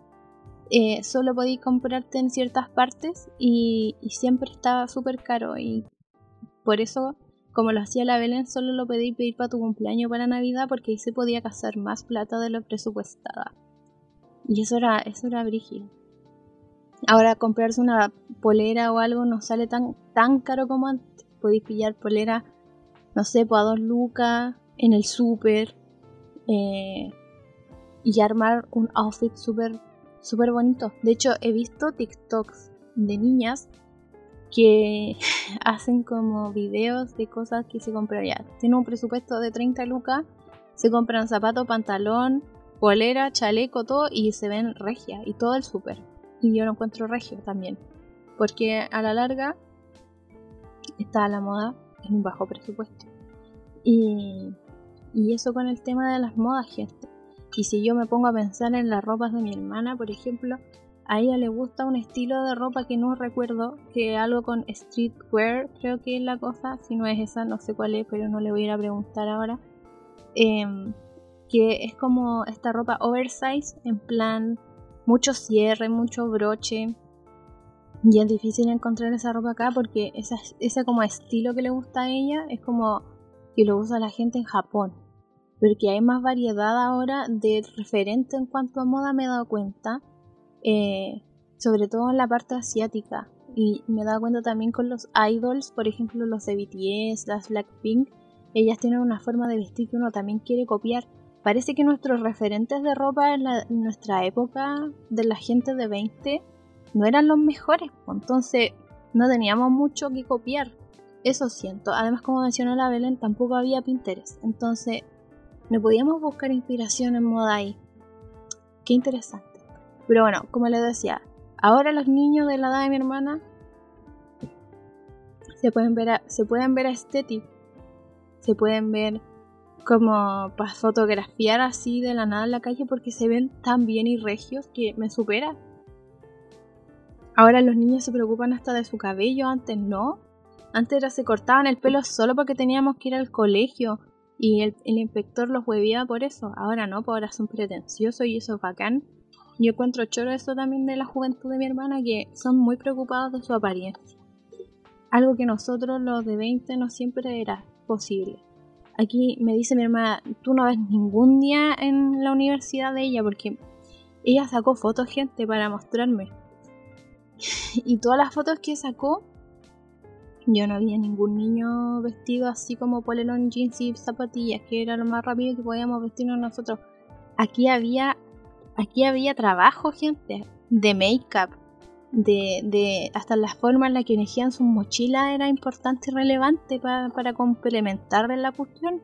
Eh, solo podías comprarte en ciertas partes y, y siempre estaba súper caro y por eso como lo hacía la Belén, solo lo pedí pedir para tu cumpleaños para Navidad porque ahí se podía cazar más plata de lo presupuestada. Y eso era, eso era brígido. Ahora comprarse una polera o algo no sale tan, tan caro como antes. Podéis pillar polera, no sé, pues a dos lucas en el súper. Eh, y armar un outfit súper súper bonito. De hecho, he visto TikToks de niñas que hacen como videos de cosas que se comprarían. Tienen un presupuesto de 30 lucas, se compran zapatos, pantalón, polera, chaleco, todo y se ven regia y todo el súper. Y yo lo encuentro regio también. Porque a la larga está la moda en un bajo presupuesto. Y, y eso con el tema de las modas, gente. Y si yo me pongo a pensar en las ropas de mi hermana, por ejemplo, a ella le gusta un estilo de ropa que no recuerdo, que algo con streetwear creo que es la cosa, si no es esa no sé cuál es, pero no le voy a ir a preguntar ahora. Em, que es como esta ropa oversize, en plan mucho cierre, mucho broche. Y es difícil encontrar esa ropa acá porque ese como estilo que le gusta a ella es como que lo usa la gente en Japón. Porque hay más variedad ahora de referente en cuanto a moda me he dado cuenta eh, sobre todo en la parte asiática. Y me he dado cuenta también con los idols, por ejemplo los de BTS, las Blackpink, ellas tienen una forma de vestir que uno también quiere copiar. Parece que nuestros referentes de ropa en, nuestra época de la gente de 20 no eran los mejores, entonces no teníamos mucho que copiar. Eso siento. Además, como mencionó la Belén, tampoco había Pinterest. Entonces, no podíamos buscar inspiración en moda ahí. Qué interesante. Pero bueno, como les decía, ahora los niños de la edad de mi hermana se pueden ver a, se pueden ver a se pueden ver como para fotografiar así de la nada en la calle porque se ven tan bien y regios que me supera. Ahora los niños se preocupan hasta de su cabello, antes no. Antes era, se cortaban el pelo solo porque teníamos que ir al colegio y el, inspector los huevía por eso. Ahora no, pues ahora son pretenciosos y eso es bacán. Yo encuentro choro eso también de la juventud de mi hermana, que son muy preocupados de su apariencia. algo que nosotros los de 20 no siempre era posible. Aquí me dice mi hermana, tú no ves ningún día en la universidad de ella porque ella sacó fotos, gente, para mostrarme. y todas las fotos que sacó, yo no había ningún niño vestido así como polerón, jeans y zapatillas, que era lo más rápido que podíamos vestirnos nosotros. Aquí había, aquí había trabajo, gente, de make-up, de, de, hasta la forma en la que elegían sus mochilas era importante y relevante para, para complementar la cuestión.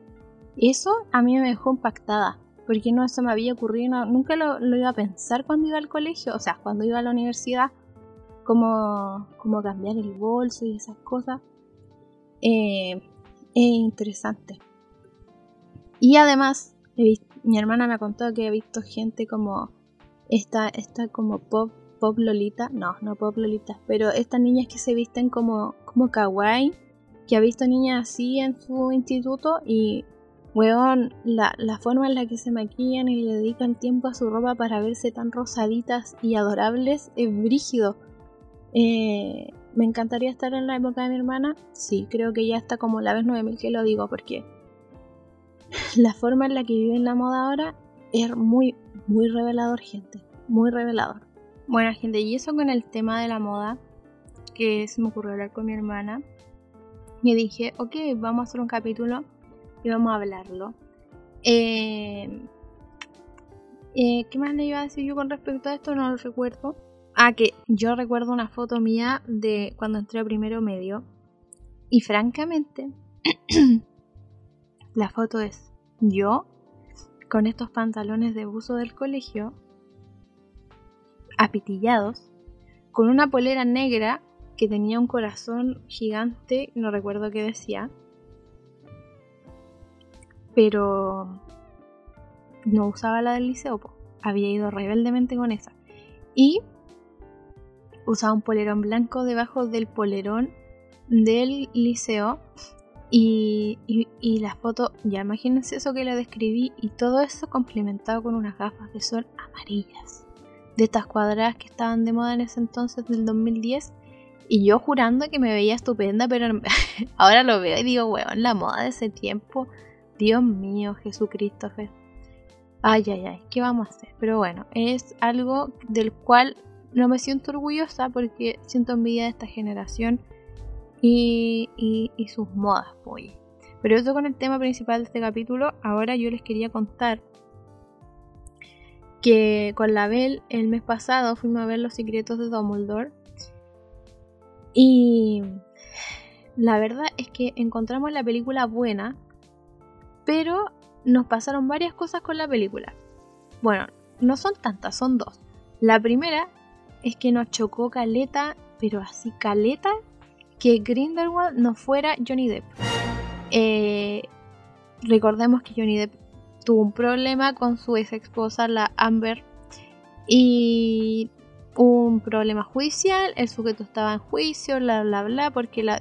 Eso a mí me dejó impactada, porque no se me había ocurrido, nunca lo, iba a pensar cuando iba al colegio, o sea, cuando iba a la universidad, como, como cambiar el bolso y esas cosas. Eh, es interesante. Y además, mi hermana me ha contado que he visto gente como esta, esta como pop pop lolita, no, no pop lolita, pero estas niñas que se visten como, como kawaii, que ha visto niñas así en su instituto y, weón, la, la forma en la que se maquillan y le dedican tiempo a su ropa para verse tan rosaditas y adorables es brígido. Eh, me encantaría estar en la época de mi hermana. Sí, creo que ya está como la vez 9000 que lo digo, porque la forma en la que viven la moda ahora es muy, muy revelador, gente. Muy revelador. Bueno, gente, y eso con el tema de la moda, que se me ocurrió hablar con mi hermana. Y dije, ok, vamos a hacer un capítulo y vamos a hablarlo. Eh, eh, ¿Qué más le iba a decir yo con respecto a esto? No lo recuerdo. Ah, que yo recuerdo una foto mía de cuando entré a primero medio. Y francamente, la foto es yo con estos pantalones de buzo del colegio apitillados, con una polera negra que tenía un corazón gigante, no recuerdo qué decía, pero no usaba la del liceo, había ido rebeldemente con esa. Y usaba un polerón blanco debajo del polerón del liceo. Y, y la foto, ya imagínense eso que le describí, y todo eso complementado con unas gafas de sol amarillas de estas cuadradas que estaban de moda en ese entonces, del 2010. Y yo jurando que me veía estupenda, pero ahora lo veo y digo, weón, la moda de ese tiempo. Dios mío, Jesucristo. Ay, ay, ay, ¿qué vamos a hacer? Pero bueno, es algo del cual no me siento orgullosa porque siento envidia de esta generación y, y sus modas, pues. Pero eso con el tema principal de este capítulo, ahora yo les quería contar que con la Bel el mes pasado fuimos a ver Los secretos de Dumbledore. Y la verdad es que encontramos la película buena, pero nos pasaron varias cosas con la película. Bueno, no son tantas, son dos. La primera es que nos chocó Caleta, pero así Caleta, que Grindelwald no fuera Johnny Depp. Eh, recordemos que Johnny Depp tuvo un problema con su ex esposa, la Amber, y un problema judicial, el sujeto estaba en juicio, bla, bla, bla, porque la,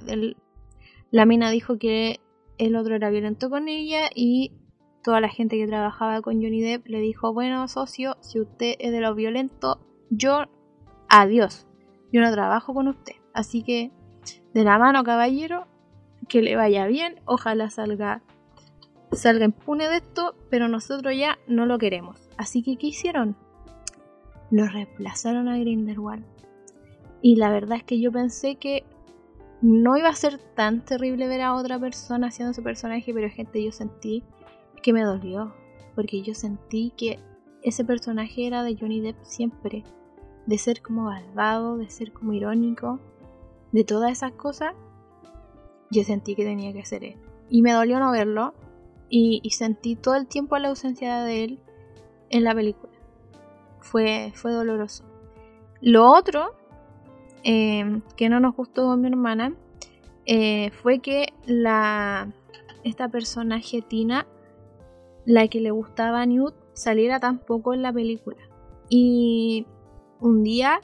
la mina dijo que el otro era violento con ella y toda la gente que trabajaba con Johnny Depp le dijo, bueno, socio, si usted es de lo violento, yo, adiós, yo no trabajo con usted. Así que, de la mano, caballero, que le vaya bien, ojalá salga salga impune de esto, pero nosotros ya no lo queremos. Así que, ¿qué hicieron? Lo reemplazaron a Grindelwald. Y la verdad es que yo pensé que no iba a ser tan terrible ver a otra persona haciendo ese personaje, pero gente, yo sentí que me dolió. Porque yo sentí que ese personaje era de Johnny Depp siempre. De ser como malvado, de ser como irónico, de todas esas cosas. Yo sentí que tenía que ser él. Y me dolió no verlo, y, sentí todo el tiempo la ausencia de él en la película. Fue, fue doloroso. Lo otro em, que no nos gustó con mi hermana eh, fue que la esta personaje Tina, la que le gustaba a Newt, saliera tan poco en la película. Y un día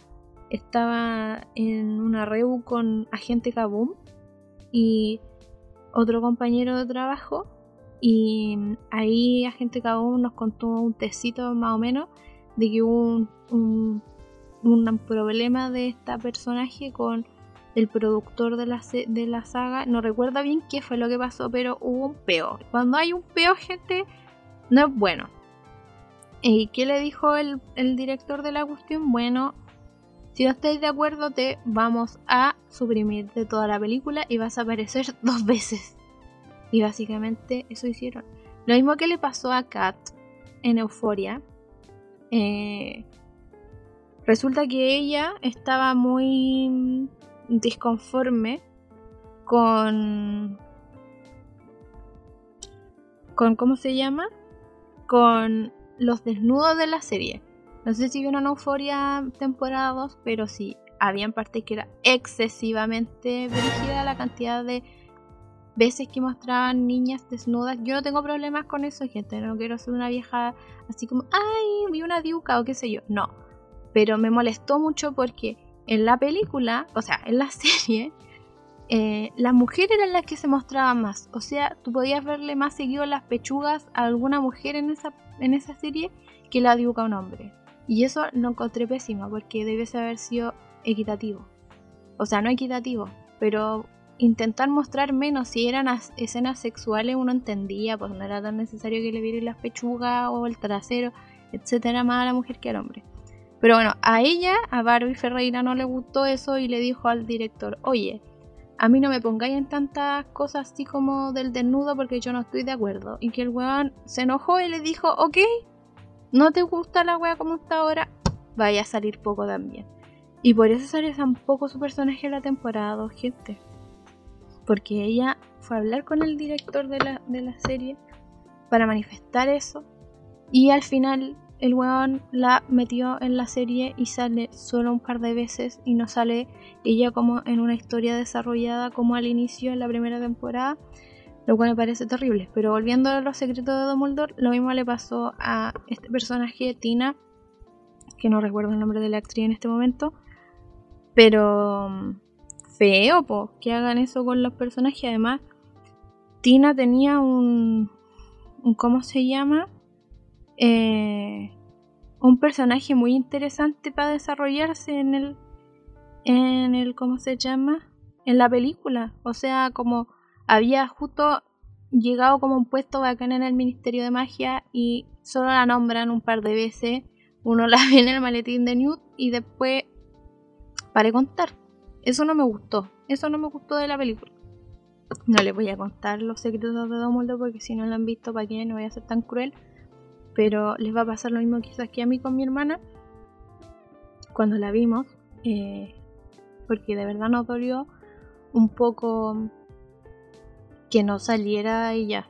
estaba en una reu con agente Kaboom y otro compañero de trabajo y ahí Agente K.O. nos contó un tecito más o menos de que hubo un, un, problema de esta personaje con el productor de la, de la saga, no recuerda bien qué fue lo que pasó, pero hubo un peo. Cuando hay un peo, gente, no es bueno. ¿Y qué le dijo el, el director de la cuestión? Bueno, si no estáis de acuerdo, te vamos a suprimir de toda la película y vas a aparecer dos veces. Y básicamente eso hicieron. Lo mismo que le pasó a Kat en Euforia. Eh, resulta que ella estaba muy disconforme con con cómo se llama con los desnudos de la serie no sé si vieron Euforia temporada 2 pero sí había partes que era excesivamente brígida la cantidad de veces que mostraban niñas desnudas yo no tengo problemas con eso gente no quiero ser una vieja así como ay vi una diuca o qué sé yo no pero me molestó mucho porque en la película, o sea, en la serie, eh, las mujeres eran las que se mostraban más. O sea, tú podías verle más seguido las pechugas a alguna mujer en esa, en esa serie que la dibuja un hombre. Y eso lo encontré pésimo porque debe haber sido equitativo. O sea, no equitativo, pero intentar mostrar menos si eran escenas sexuales uno entendía, pues no era tan necesario que le vieran las pechugas o el trasero, etcétera, más a la mujer que al hombre. Pero bueno, a ella, a Barbie Ferreira, no le gustó eso y le dijo al director, oye, a mí no me pongáis en tantas cosas así como del desnudo porque yo no estoy de acuerdo. Y que el weón se enojó y le dijo, ok, no te gusta la wea como está ahora, vaya a salir poco también. Y por eso salió tan poco su personaje en la temporada 2, gente. Porque ella fue a hablar con el director de la, de la serie para manifestar eso. Y al final el weón la metió en la serie y sale solo un par de veces y no sale ella como en una historia desarrollada como al inicio en la primera temporada, lo cual me parece terrible. Pero volviendo a los secretos de Dumbledore, lo mismo le pasó a este personaje, Tina, que no recuerdo el nombre de la actriz en este momento, pero mm, feo, po, que hagan eso con los personajes. Además, Tina tenía un, un ¿cómo se llama? Eh, un personaje muy interesante para desarrollarse en el, en el, ¿cómo se llama? En la película. O sea, como había justo llegado como un puesto bacán en el Ministerio de Magia y solo la nombran un par de veces. Uno la ve en el maletín de Newt y después para contar. Eso no me gustó. Eso no me gustó de la película. No les voy a contar los secretos de Dumbledore porque si no lo han visto, ¿para qué? No voy a ser tan cruel pero les va a pasar lo mismo quizás que a mí con mi hermana cuando la vimos, eh, porque de verdad nos dolió un poco que no saliera ella,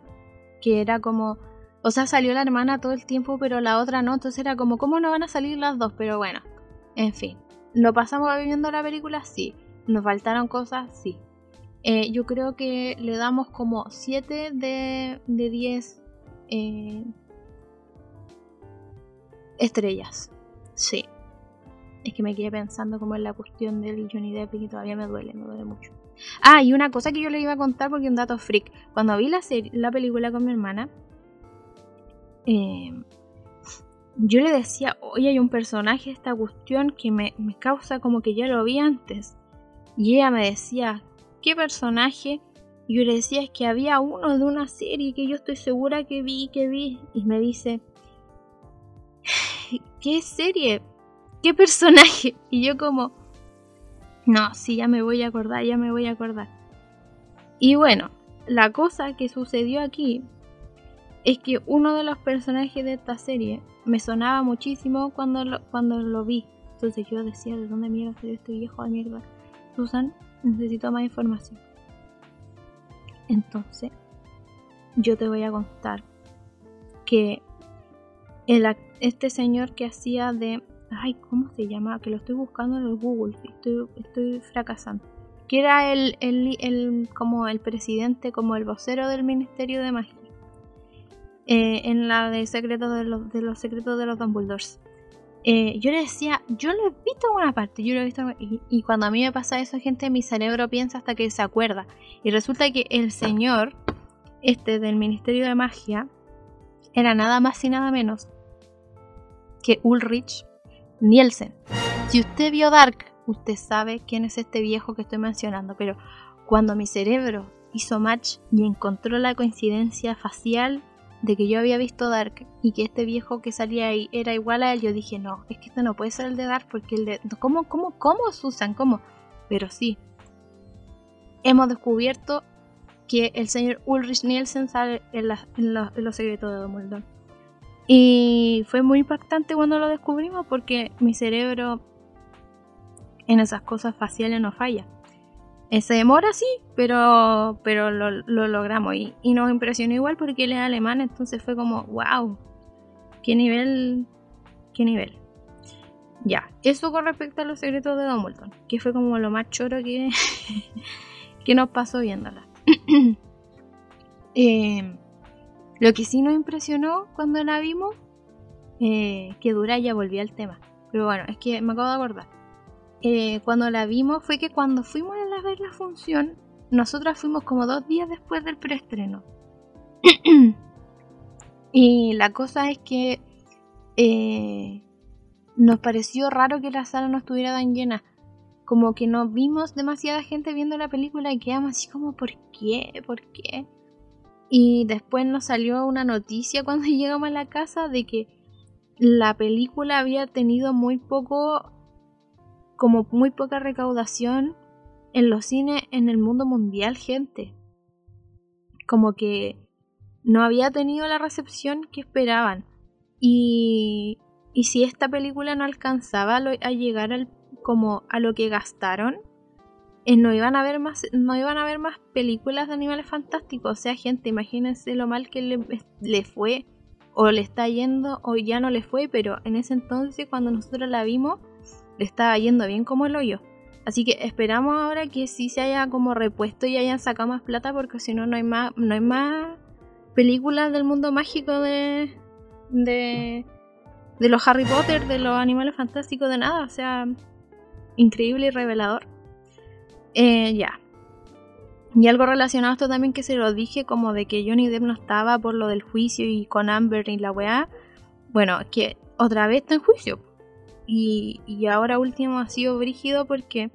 que era como, o sea, salió la hermana todo el tiempo, pero la otra no, entonces era como, ¿cómo no van a salir las dos? Pero bueno, en fin, ¿lo pasamos viviendo la película? Sí, nos faltaron cosas, sí. Eh, yo creo que le damos como 7 de, de 10 eh, Estrellas. Sí. Es que me quedé pensando como en la cuestión del Johnny Depp y todavía me duele, me duele mucho. Ah, y una cosa que yo le iba a contar porque un dato freak. Cuando vi la, serie, la película con mi hermana, eh, yo le decía, oye, hay un personaje esta cuestión que me, me causa como que ya lo vi antes. Y ella me decía, ¿qué personaje? Y yo le decía, es que había uno de una serie que yo estoy segura que vi, que vi. Y me dice, ¿qué serie? ¿Qué personaje? Y yo como, no, sí, ya me voy a acordar, ya me voy a acordar. Y bueno, la cosa que sucedió aquí es que uno de los personajes de esta serie me sonaba muchísimo cuando lo, cuando lo vi. Entonces yo decía, ¿de dónde mierda salió este viejo de mierda? Susan, necesito más información. Entonces, yo te voy a contar que el, este señor que hacía de... Ay, ¿cómo se llama? Que lo estoy buscando en el Google. Estoy, estoy fracasando. Que era el, el, como el presidente, como el vocero del Ministerio de Magia. Eh, en la de secretos de los, de los secretos de los Dumbledores. Eh, yo le decía, yo lo he visto en una parte, yo lo he visto y, y, cuando a mí me pasa eso, gente, mi cerebro piensa hasta que se acuerda. Y resulta que el señor, este del Ministerio de Magia, era nada más y nada menos que Ulrich Nielsen. Si usted vio Dark, usted sabe quién es este viejo que estoy mencionando, pero cuando mi cerebro hizo match y encontró la coincidencia facial de que yo había visto Dark y que este viejo que salía ahí era igual a él, yo dije, no, es que este no puede ser el de Dark porque el de... ¿Cómo, cómo, cómo, Susan? ¿Cómo? Pero sí, hemos descubierto que el señor Ulrich Nielsen sale en, los secretos de Dumbledore. Y fue muy impactante cuando lo descubrimos porque mi cerebro en esas cosas faciales no falla. Eh, se demora, sí, pero, pero lo, logramos y, y, nos impresionó igual porque él es alemán, entonces fue como, wow, qué nivel, qué nivel. Ya, eso con respecto a los secretos de Dumbledore, que fue como lo más choro que, que nos pasó viéndola. Eh, lo que sí nos impresionó cuando la vimos, eh, que dura ya volví al tema, pero bueno, es que me acabo de acordar. Eh, cuando la vimos fue que cuando fuimos a ver la función, nosotras fuimos como dos días después del preestreno. y la cosa es que eh, nos pareció raro que la sala no estuviera tan llena. Como que no vimos demasiada gente viendo la película y quedamos así como, ¿por qué? ¿Por qué? Y después nos salió una noticia cuando llegamos a la casa de que la película había tenido muy poco como muy poca recaudación en los cines en el mundo mundial, gente. Como que no había tenido la recepción que esperaban. Y, y si esta película no alcanzaba a, llegar al, como a lo que gastaron, eh, no iban a ver más, no iban a ver más películas de animales fantásticos. O sea, gente, imagínense lo mal que le, le fue, o le está yendo, o ya no le fue, pero en ese entonces, cuando nosotros la vimos, le estaba yendo bien como el hoyo. Así que esperamos ahora que sí se haya como repuesto y hayan sacado más plata porque si no no hay más no hay más películas del mundo mágico de de de los Harry Potter, de los animales fantásticos, de nada, o sea, increíble y revelador. Eh, ya. Y algo relacionado a esto también que se lo dije, como de que Johnny Depp no estaba por lo del juicio y con Amber y la weá. Bueno, que otra vez está en juicio. Y, ahora último ha sido brígido porque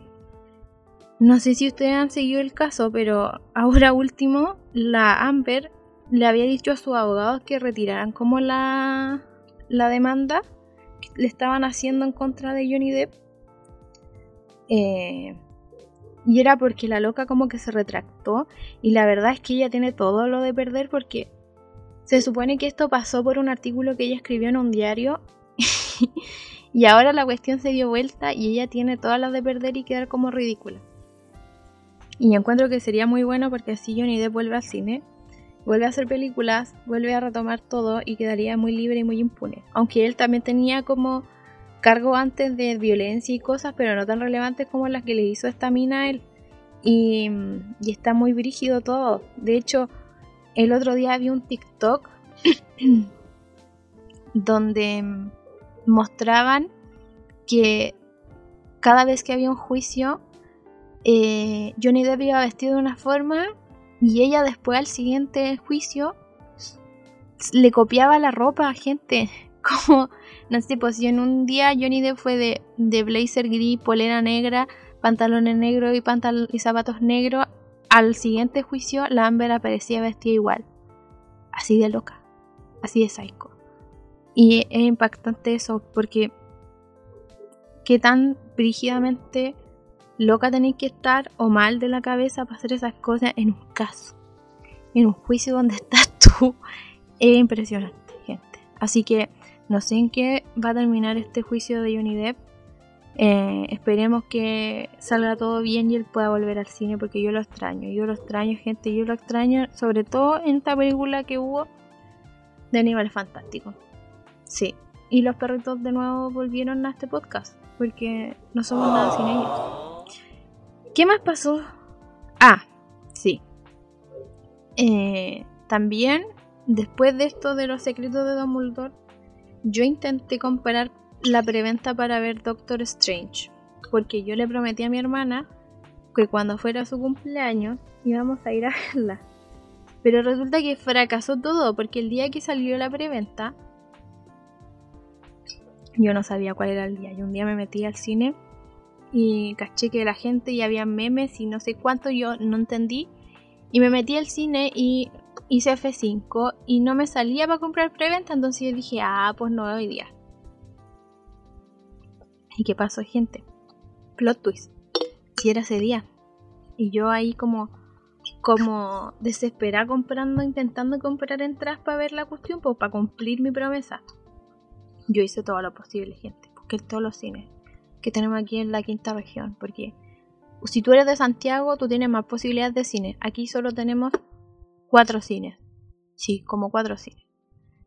no sé si ustedes han seguido el caso, pero ahora último la Amber le había dicho a sus abogados que retiraran como la, la demanda que le estaban haciendo en contra de Johnny Depp. Eh, y era porque la loca como que se retractó y la verdad es que ella tiene todo lo de perder porque se supone que esto pasó por un artículo que ella escribió en un diario Y ahora la cuestión se dio vuelta y ella tiene todas las de perder y quedar como ridícula. Y yo encuentro que sería muy bueno porque así Johnny Depp vuelve al cine, vuelve a hacer películas, vuelve a retomar todo y quedaría muy libre y muy impune. Aunque él también tenía como cargo antes de violencia y cosas, pero no tan relevantes como las que le hizo esta mina a él. Y, está muy brígido todo. De hecho, el otro día vi un TikTok donde mostraban que cada vez que había un juicio, eh, Johnny Depp iba vestido de una forma y ella después al siguiente juicio le copiaba la ropa a gente. Como, no sé, pues si en un día Johnny Depp fue de, de blazer gris, polera negra, pantalones negros y, y zapatos negros, al siguiente juicio la Amber aparecía vestida igual. Así de loca, así de psycho. Y es impactante eso, porque qué tan brígidamente loca tenéis que estar o mal de la cabeza para hacer esas cosas en un caso, en un juicio donde estás tú. Es impresionante, gente. Así que no sé en qué va a terminar este juicio de Johnny. Eh, esperemos que salga todo bien y él pueda volver al cine porque yo lo extraño. Yo lo extraño, gente. Yo lo extraño, sobre todo en esta película que hubo de Animales Fantásticos. Sí. Y los perritos de nuevo volvieron a este podcast. Porque no somos nada sin ellos. ¿Qué más pasó? Ah, sí. Eh, también, después de esto de los secretos de Dumbledore, yo intenté comprar la preventa para ver Doctor Strange. Porque yo le prometí a mi hermana que cuando fuera su cumpleaños íbamos a ir a verla. Pero resulta que fracasó todo porque el día que salió la preventa yo no sabía cuál era el día. Y un día me metí al cine y caché que la gente ya había memes y no sé cuánto yo no entendí. Y me metí al cine y hice F5 y no me salía para comprar preventa, entonces yo dije, ah, pues no hoy día. ¿Y qué pasó, gente? Plot twist. Si era ese día. Y yo ahí como como desesperada comprando, intentando comprar entradas para ver la cuestión, pues para cumplir mi promesa. Yo hice todo lo posible, gente, porque todos los cines que tenemos aquí en la quinta región, porque si tú eres de Santiago, tú tienes más posibilidades de cine. Aquí solo tenemos cuatro cines. Sí, como cuatro cines.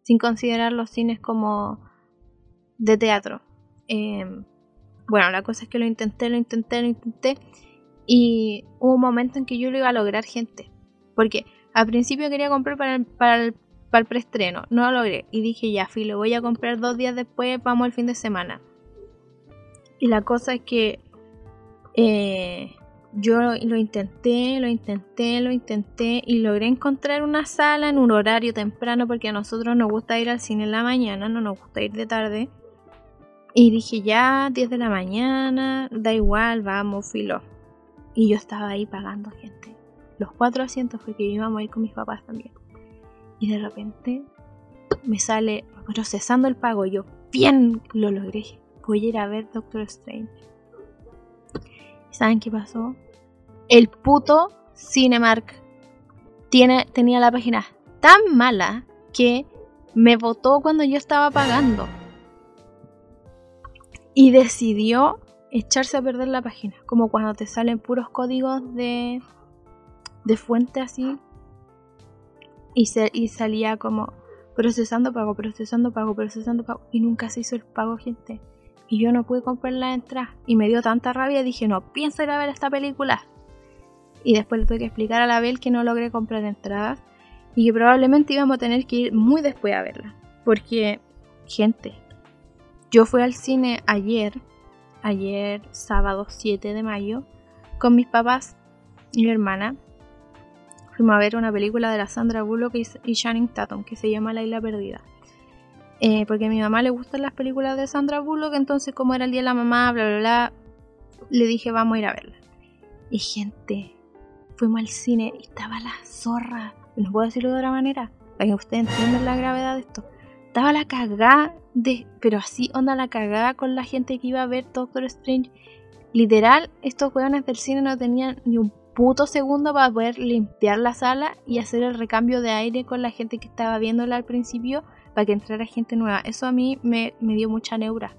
Sin considerar los cines como de teatro. Em, bueno, la cosa es que lo intenté, lo intenté, lo intenté. Y hubo un momento en que yo lo iba a lograr, gente. Porque al principio quería comprar para el, para el, para el preestreno. No lo logré. Y dije, ya, lo voy a comprar dos días después, vamos el fin de semana. Y la cosa es que eh, yo lo intenté, lo intenté, lo intenté y logré encontrar una sala en un horario temprano porque a nosotros nos gusta ir al cine en la mañana, no nos gusta ir de tarde. Y dije, ya, 10 de la mañana, da igual, vamos, filo. Y yo estaba ahí pagando gente. Los cuatro asientos porque íbamos a ir con mis papás también. Y de repente me sale procesando el pago. Yo, bien, lo logré. Voy a ir a ver Doctor Strange. ¿Saben qué pasó? el puto Cinemark tiene, tenía la página tan mala que me votó cuando yo estaba pagando. Y decidió echarse a perder la página. Como cuando te salen puros códigos de, de fuente así. Y, se, y salía como procesando pago, procesando pago, procesando pago. Y nunca se hizo el pago, gente. Y yo no pude comprar la entrada. Y me dio tanta rabia. Dije, no, pienso ir a ver esta película y después le tuve que explicar a la Bel que no logré comprar entradas y que probablemente íbamos a tener que ir muy después a verla. Porque, gente, yo fui al cine ayer, ayer sábado 7 de mayo, con mis papás y mi hermana. Fuimos a ver una película de la Sandra Bullock y Channing Tatum que se llama La Isla Perdida. Eh, porque a mi mamá le gustan las películas de Sandra Bullock, entonces como era el día de la mamá, bla, bla, bla, le dije vamos a ir a verla. Y gente, fuimos al cine y estaba la zorra. No puedo decirlo de otra manera, para que ustedes entiendan la gravedad de esto. Estaba la cagada de. Pero así, onda la cagada con la gente que iba a ver Doctor Strange. Literal, estos weones del cine no tenían ni un puto segundo para poder limpiar la sala y hacer el recambio de aire con la gente que estaba viéndola al principio para que entrara gente nueva. Eso a mí me, dio mucha neura.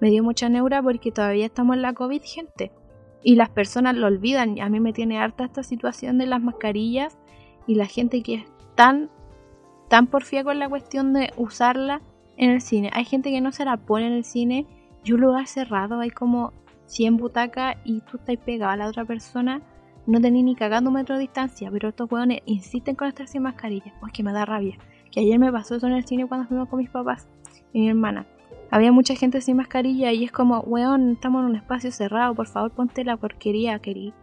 Me dio mucha neura porque todavía estamos en la COVID, gente y las personas lo olvidan. A mí me tiene harta esta situación de las mascarillas y la gente que es tan, tan porfía con la cuestión de usarla en el cine. Hay gente que no se la pone en el cine y un lugar cerrado, hay como 100 butacas y tú estás pegado a la otra persona. No tenés ni cagando un metro de distancia, pero estos hueones insisten con estar sin mascarilla. Pues que me da rabia. Que ayer me pasó eso en el cine cuando fuimos con mis papás y mi hermana había mucha gente sin mascarilla y es como, weón, estamos en un espacio cerrado, por favor ponte la porquería, querido.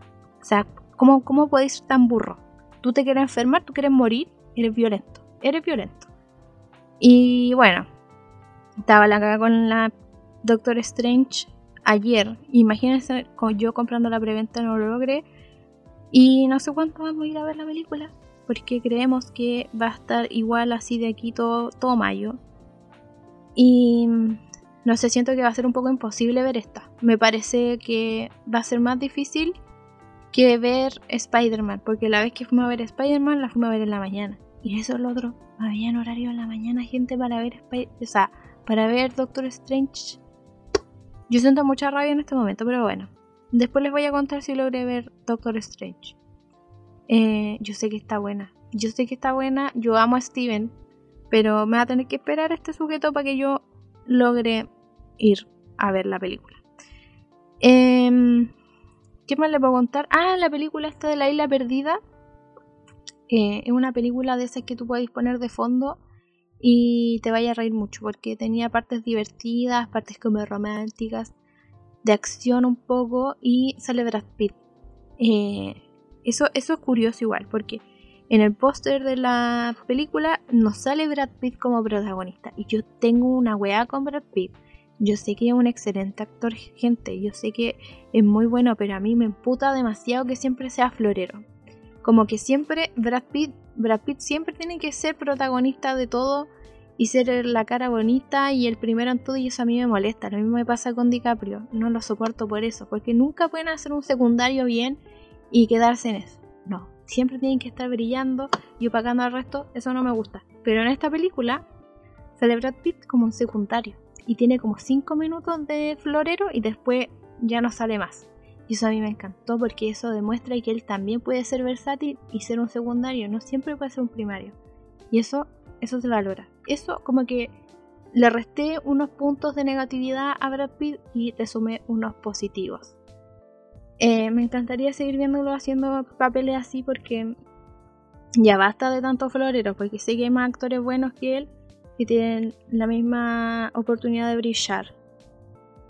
O sea, ¿cómo, ¿cómo podéis ser tan burro? Tú te quieres enfermar, tú quieres morir, eres violento, eres violento. Y bueno, estaba la caga con la Doctor Strange ayer. Imagínense yo comprando la preventa no lo logré. Y no sé cuánto vamos a ir a ver la película. Porque creemos que va a estar igual así de aquí todo, todo mayo. Y no sé, siento que va a ser un poco imposible ver esta. Me parece que va a ser más difícil que ver Spider-Man, porque la vez que fuimos a ver Spider-Man la fuimos a ver en la mañana. Y eso es lo otro. Había en horario en la mañana gente para ver Spider o sea, para ver Doctor Strange. Yo siento mucha rabia en este momento, pero bueno. Después les voy a contar si logré ver Doctor Strange. Eh, yo sé que está buena. Yo sé que está buena. Yo amo a Steven. Pero me va a tener que esperar este sujeto para que yo logre ir a ver la película. Em, ¿Qué más le puedo contar? Ah, la película esta de la isla perdida. Es una película de esas que tú puedes poner de fondo y te vaya a reír mucho porque tenía partes divertidas, partes como románticas, de acción un poco y sale Brad Pitt. Eh, eso, eso es curioso igual porque en el póster de la película nos sale Brad Pitt como protagonista. Y yo tengo una weá con Brad Pitt. Yo sé que es un excelente actor, gente. Yo sé que es muy bueno, pero a mí me emputa demasiado que siempre sea florero. Como que siempre Brad Pitt, Brad Pitt siempre tiene que ser protagonista de todo y ser la cara bonita y el primero en todo y eso a mí me molesta. Lo mismo me pasa con DiCaprio. No lo soporto por eso, porque nunca pueden hacer un secundario bien y quedarse en eso. No, siempre tienen que estar brillando y opacando al resto. Eso no me gusta. Pero en esta película sale Brad Pitt como un secundario y tiene como 5 minutos de florero y después ya no sale más. Y eso a mí me encantó porque eso demuestra que él también puede ser versátil y ser un secundario, no siempre puede ser un primario. Y eso, eso se valora. Eso como que le resté unos puntos de negatividad a Brad Pitt y le sumé unos positivos. Eh, me encantaría seguir viéndolo haciendo papeles así porque ya basta de tantos floreros, porque sé que hay más actores buenos que él que tienen la misma oportunidad de brillar.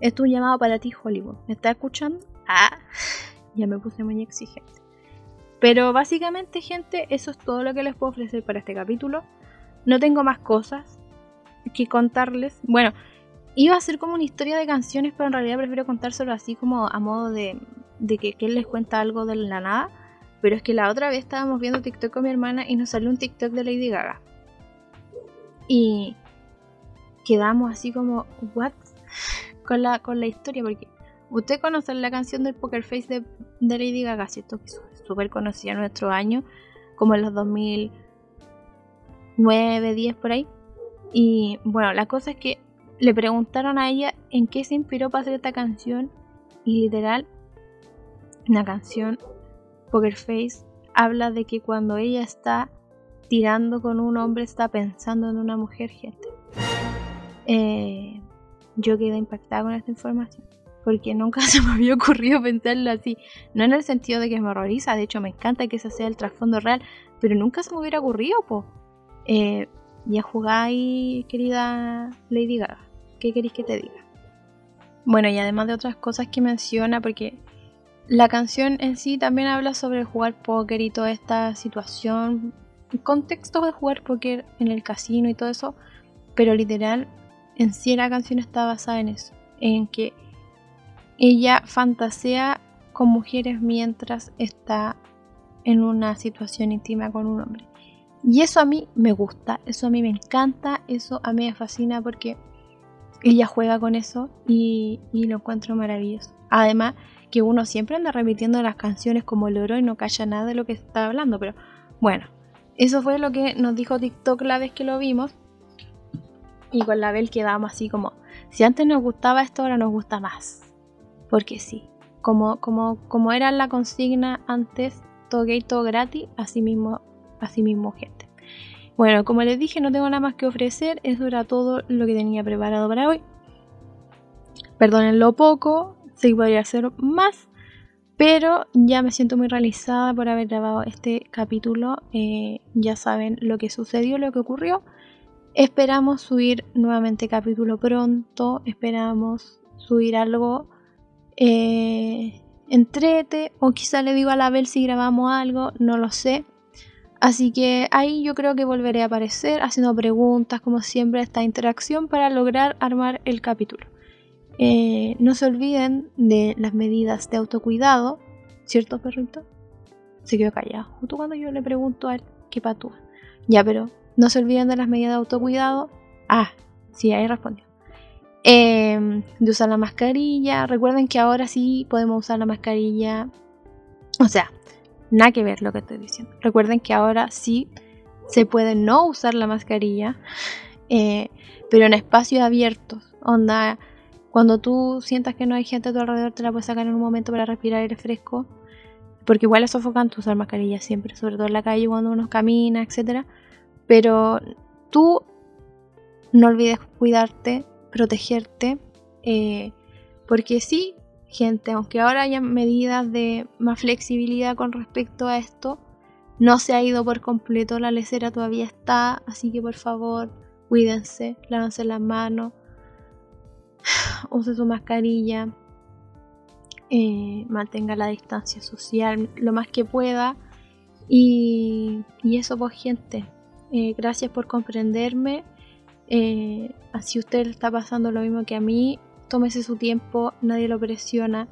Esto es un llamado para ti, Hollywood. ¿Me estás escuchando? Ah, ya me puse muy exigente. Pero básicamente, gente, eso es todo lo que les puedo ofrecer para este capítulo. No tengo más cosas que contarles. Bueno, iba a ser como una historia de canciones, pero en realidad prefiero contárselo así como a modo de, de que, que él les cuenta algo de la nada. Pero es que la otra vez estábamos viendo TikTok con mi hermana y nos salió un TikTok de Lady Gaga. Y quedamos así como, ¿what? Con la, con la historia, porque Usted conoce la canción del Poker Face de, Lady Gaga, ¿cierto? Que es súper conocida en nuestro año, como en los 2009, 10 por ahí. Y bueno, la cosa es que le preguntaron a ella en qué se inspiró para hacer esta canción. Y literal, una canción, Poker Face, habla de que cuando ella está tirando con un hombre, está pensando en una mujer, gente. Eh, yo quedé impactada con esta información porque nunca se me había ocurrido pensarlo así. No en el sentido de que me horroriza, de hecho me encanta que ese sea el trasfondo real, pero nunca se me hubiera ocurrido, po. Eh, ya jugáis, querida Lady Gaga. ¿Qué queréis que te diga? Bueno, y además de otras cosas que menciona, porque la canción en sí también habla sobre jugar póker y toda esta situación, contexto de jugar póker en el casino y todo eso, pero literal, en sí la canción está basada en eso, en que ella fantasea con mujeres mientras está en una situación íntima con un hombre. Y eso a mí me gusta, eso a mí me encanta, eso a mí me fascina porque ella juega con eso y, lo encuentro maravilloso. Además que uno siempre anda repitiendo las canciones como loro y no calla nada de lo que está hablando, pero bueno, eso fue lo que nos dijo TikTok la vez que lo vimos. Y con la Bel quedamos así como, si antes nos gustaba esto, ahora nos gusta más porque sí. Como, como, como era la consigna antes, todo gay, todo gratis, así mismo, así mismo gente. Bueno, como les dije, no tengo nada más que ofrecer, eso era todo lo que tenía preparado para hoy. Perdonen lo poco, sé podría hacer más, pero ya me siento muy realizada por haber grabado este capítulo. Eh, ya saben lo que sucedió, lo que ocurrió. Esperamos subir nuevamente capítulo pronto, esperamos subir algo eh, entrete o quizá le digo a la Bel si grabamos algo, no lo sé. Así que ahí yo creo que volveré a aparecer haciendo preguntas, como siempre, esta interacción para lograr armar el capítulo. Eh, no se olviden de las medidas de autocuidado, ¿cierto, perrito? Se quedó callado. Justo cuando yo le pregunto a él, ¿qué patúa? Ya, pero no se olviden de las medidas de autocuidado. Ah, sí, ahí respondió. Em, de usar la mascarilla. Recuerden que ahora sí podemos usar la mascarilla. O sea, nada que ver lo que estoy diciendo. Recuerden que ahora sí se puede no usar la mascarilla, eh, pero en espacios abiertos. Onda, cuando tú sientas que no hay gente a tu alrededor, te la puedes sacar en un momento para respirar aire fresco. Porque igual es sofocante usar mascarilla siempre, sobre todo en la calle cuando uno camina, etc. Pero tú no olvides cuidarte, protegerte. Eh, porque sí, gente, aunque ahora haya medidas de más flexibilidad con respecto a esto, no se ha ido por completo, la lecera todavía está, así que por favor, cuídense, lávense las manos, use su mascarilla, eh, mantenga la distancia social lo más que pueda. Y, y eso pues gente, eh, gracias por comprenderme Eh, así usted le está pasando lo mismo que a mí, tómese su tiempo, nadie lo presiona,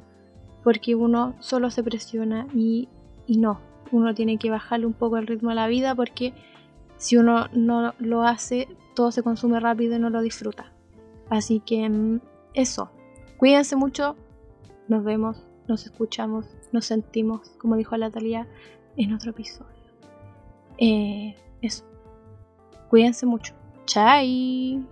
porque uno solo se presiona y, y no, uno tiene que bajarle un poco el ritmo a la vida porque si uno no lo hace, todo se consume rápido y no lo disfruta. Así que mm, eso, cuídense mucho, nos vemos, nos escuchamos, nos sentimos, como dijo Natalia en otro episodio. Eh, eso, cuídense mucho. Chai.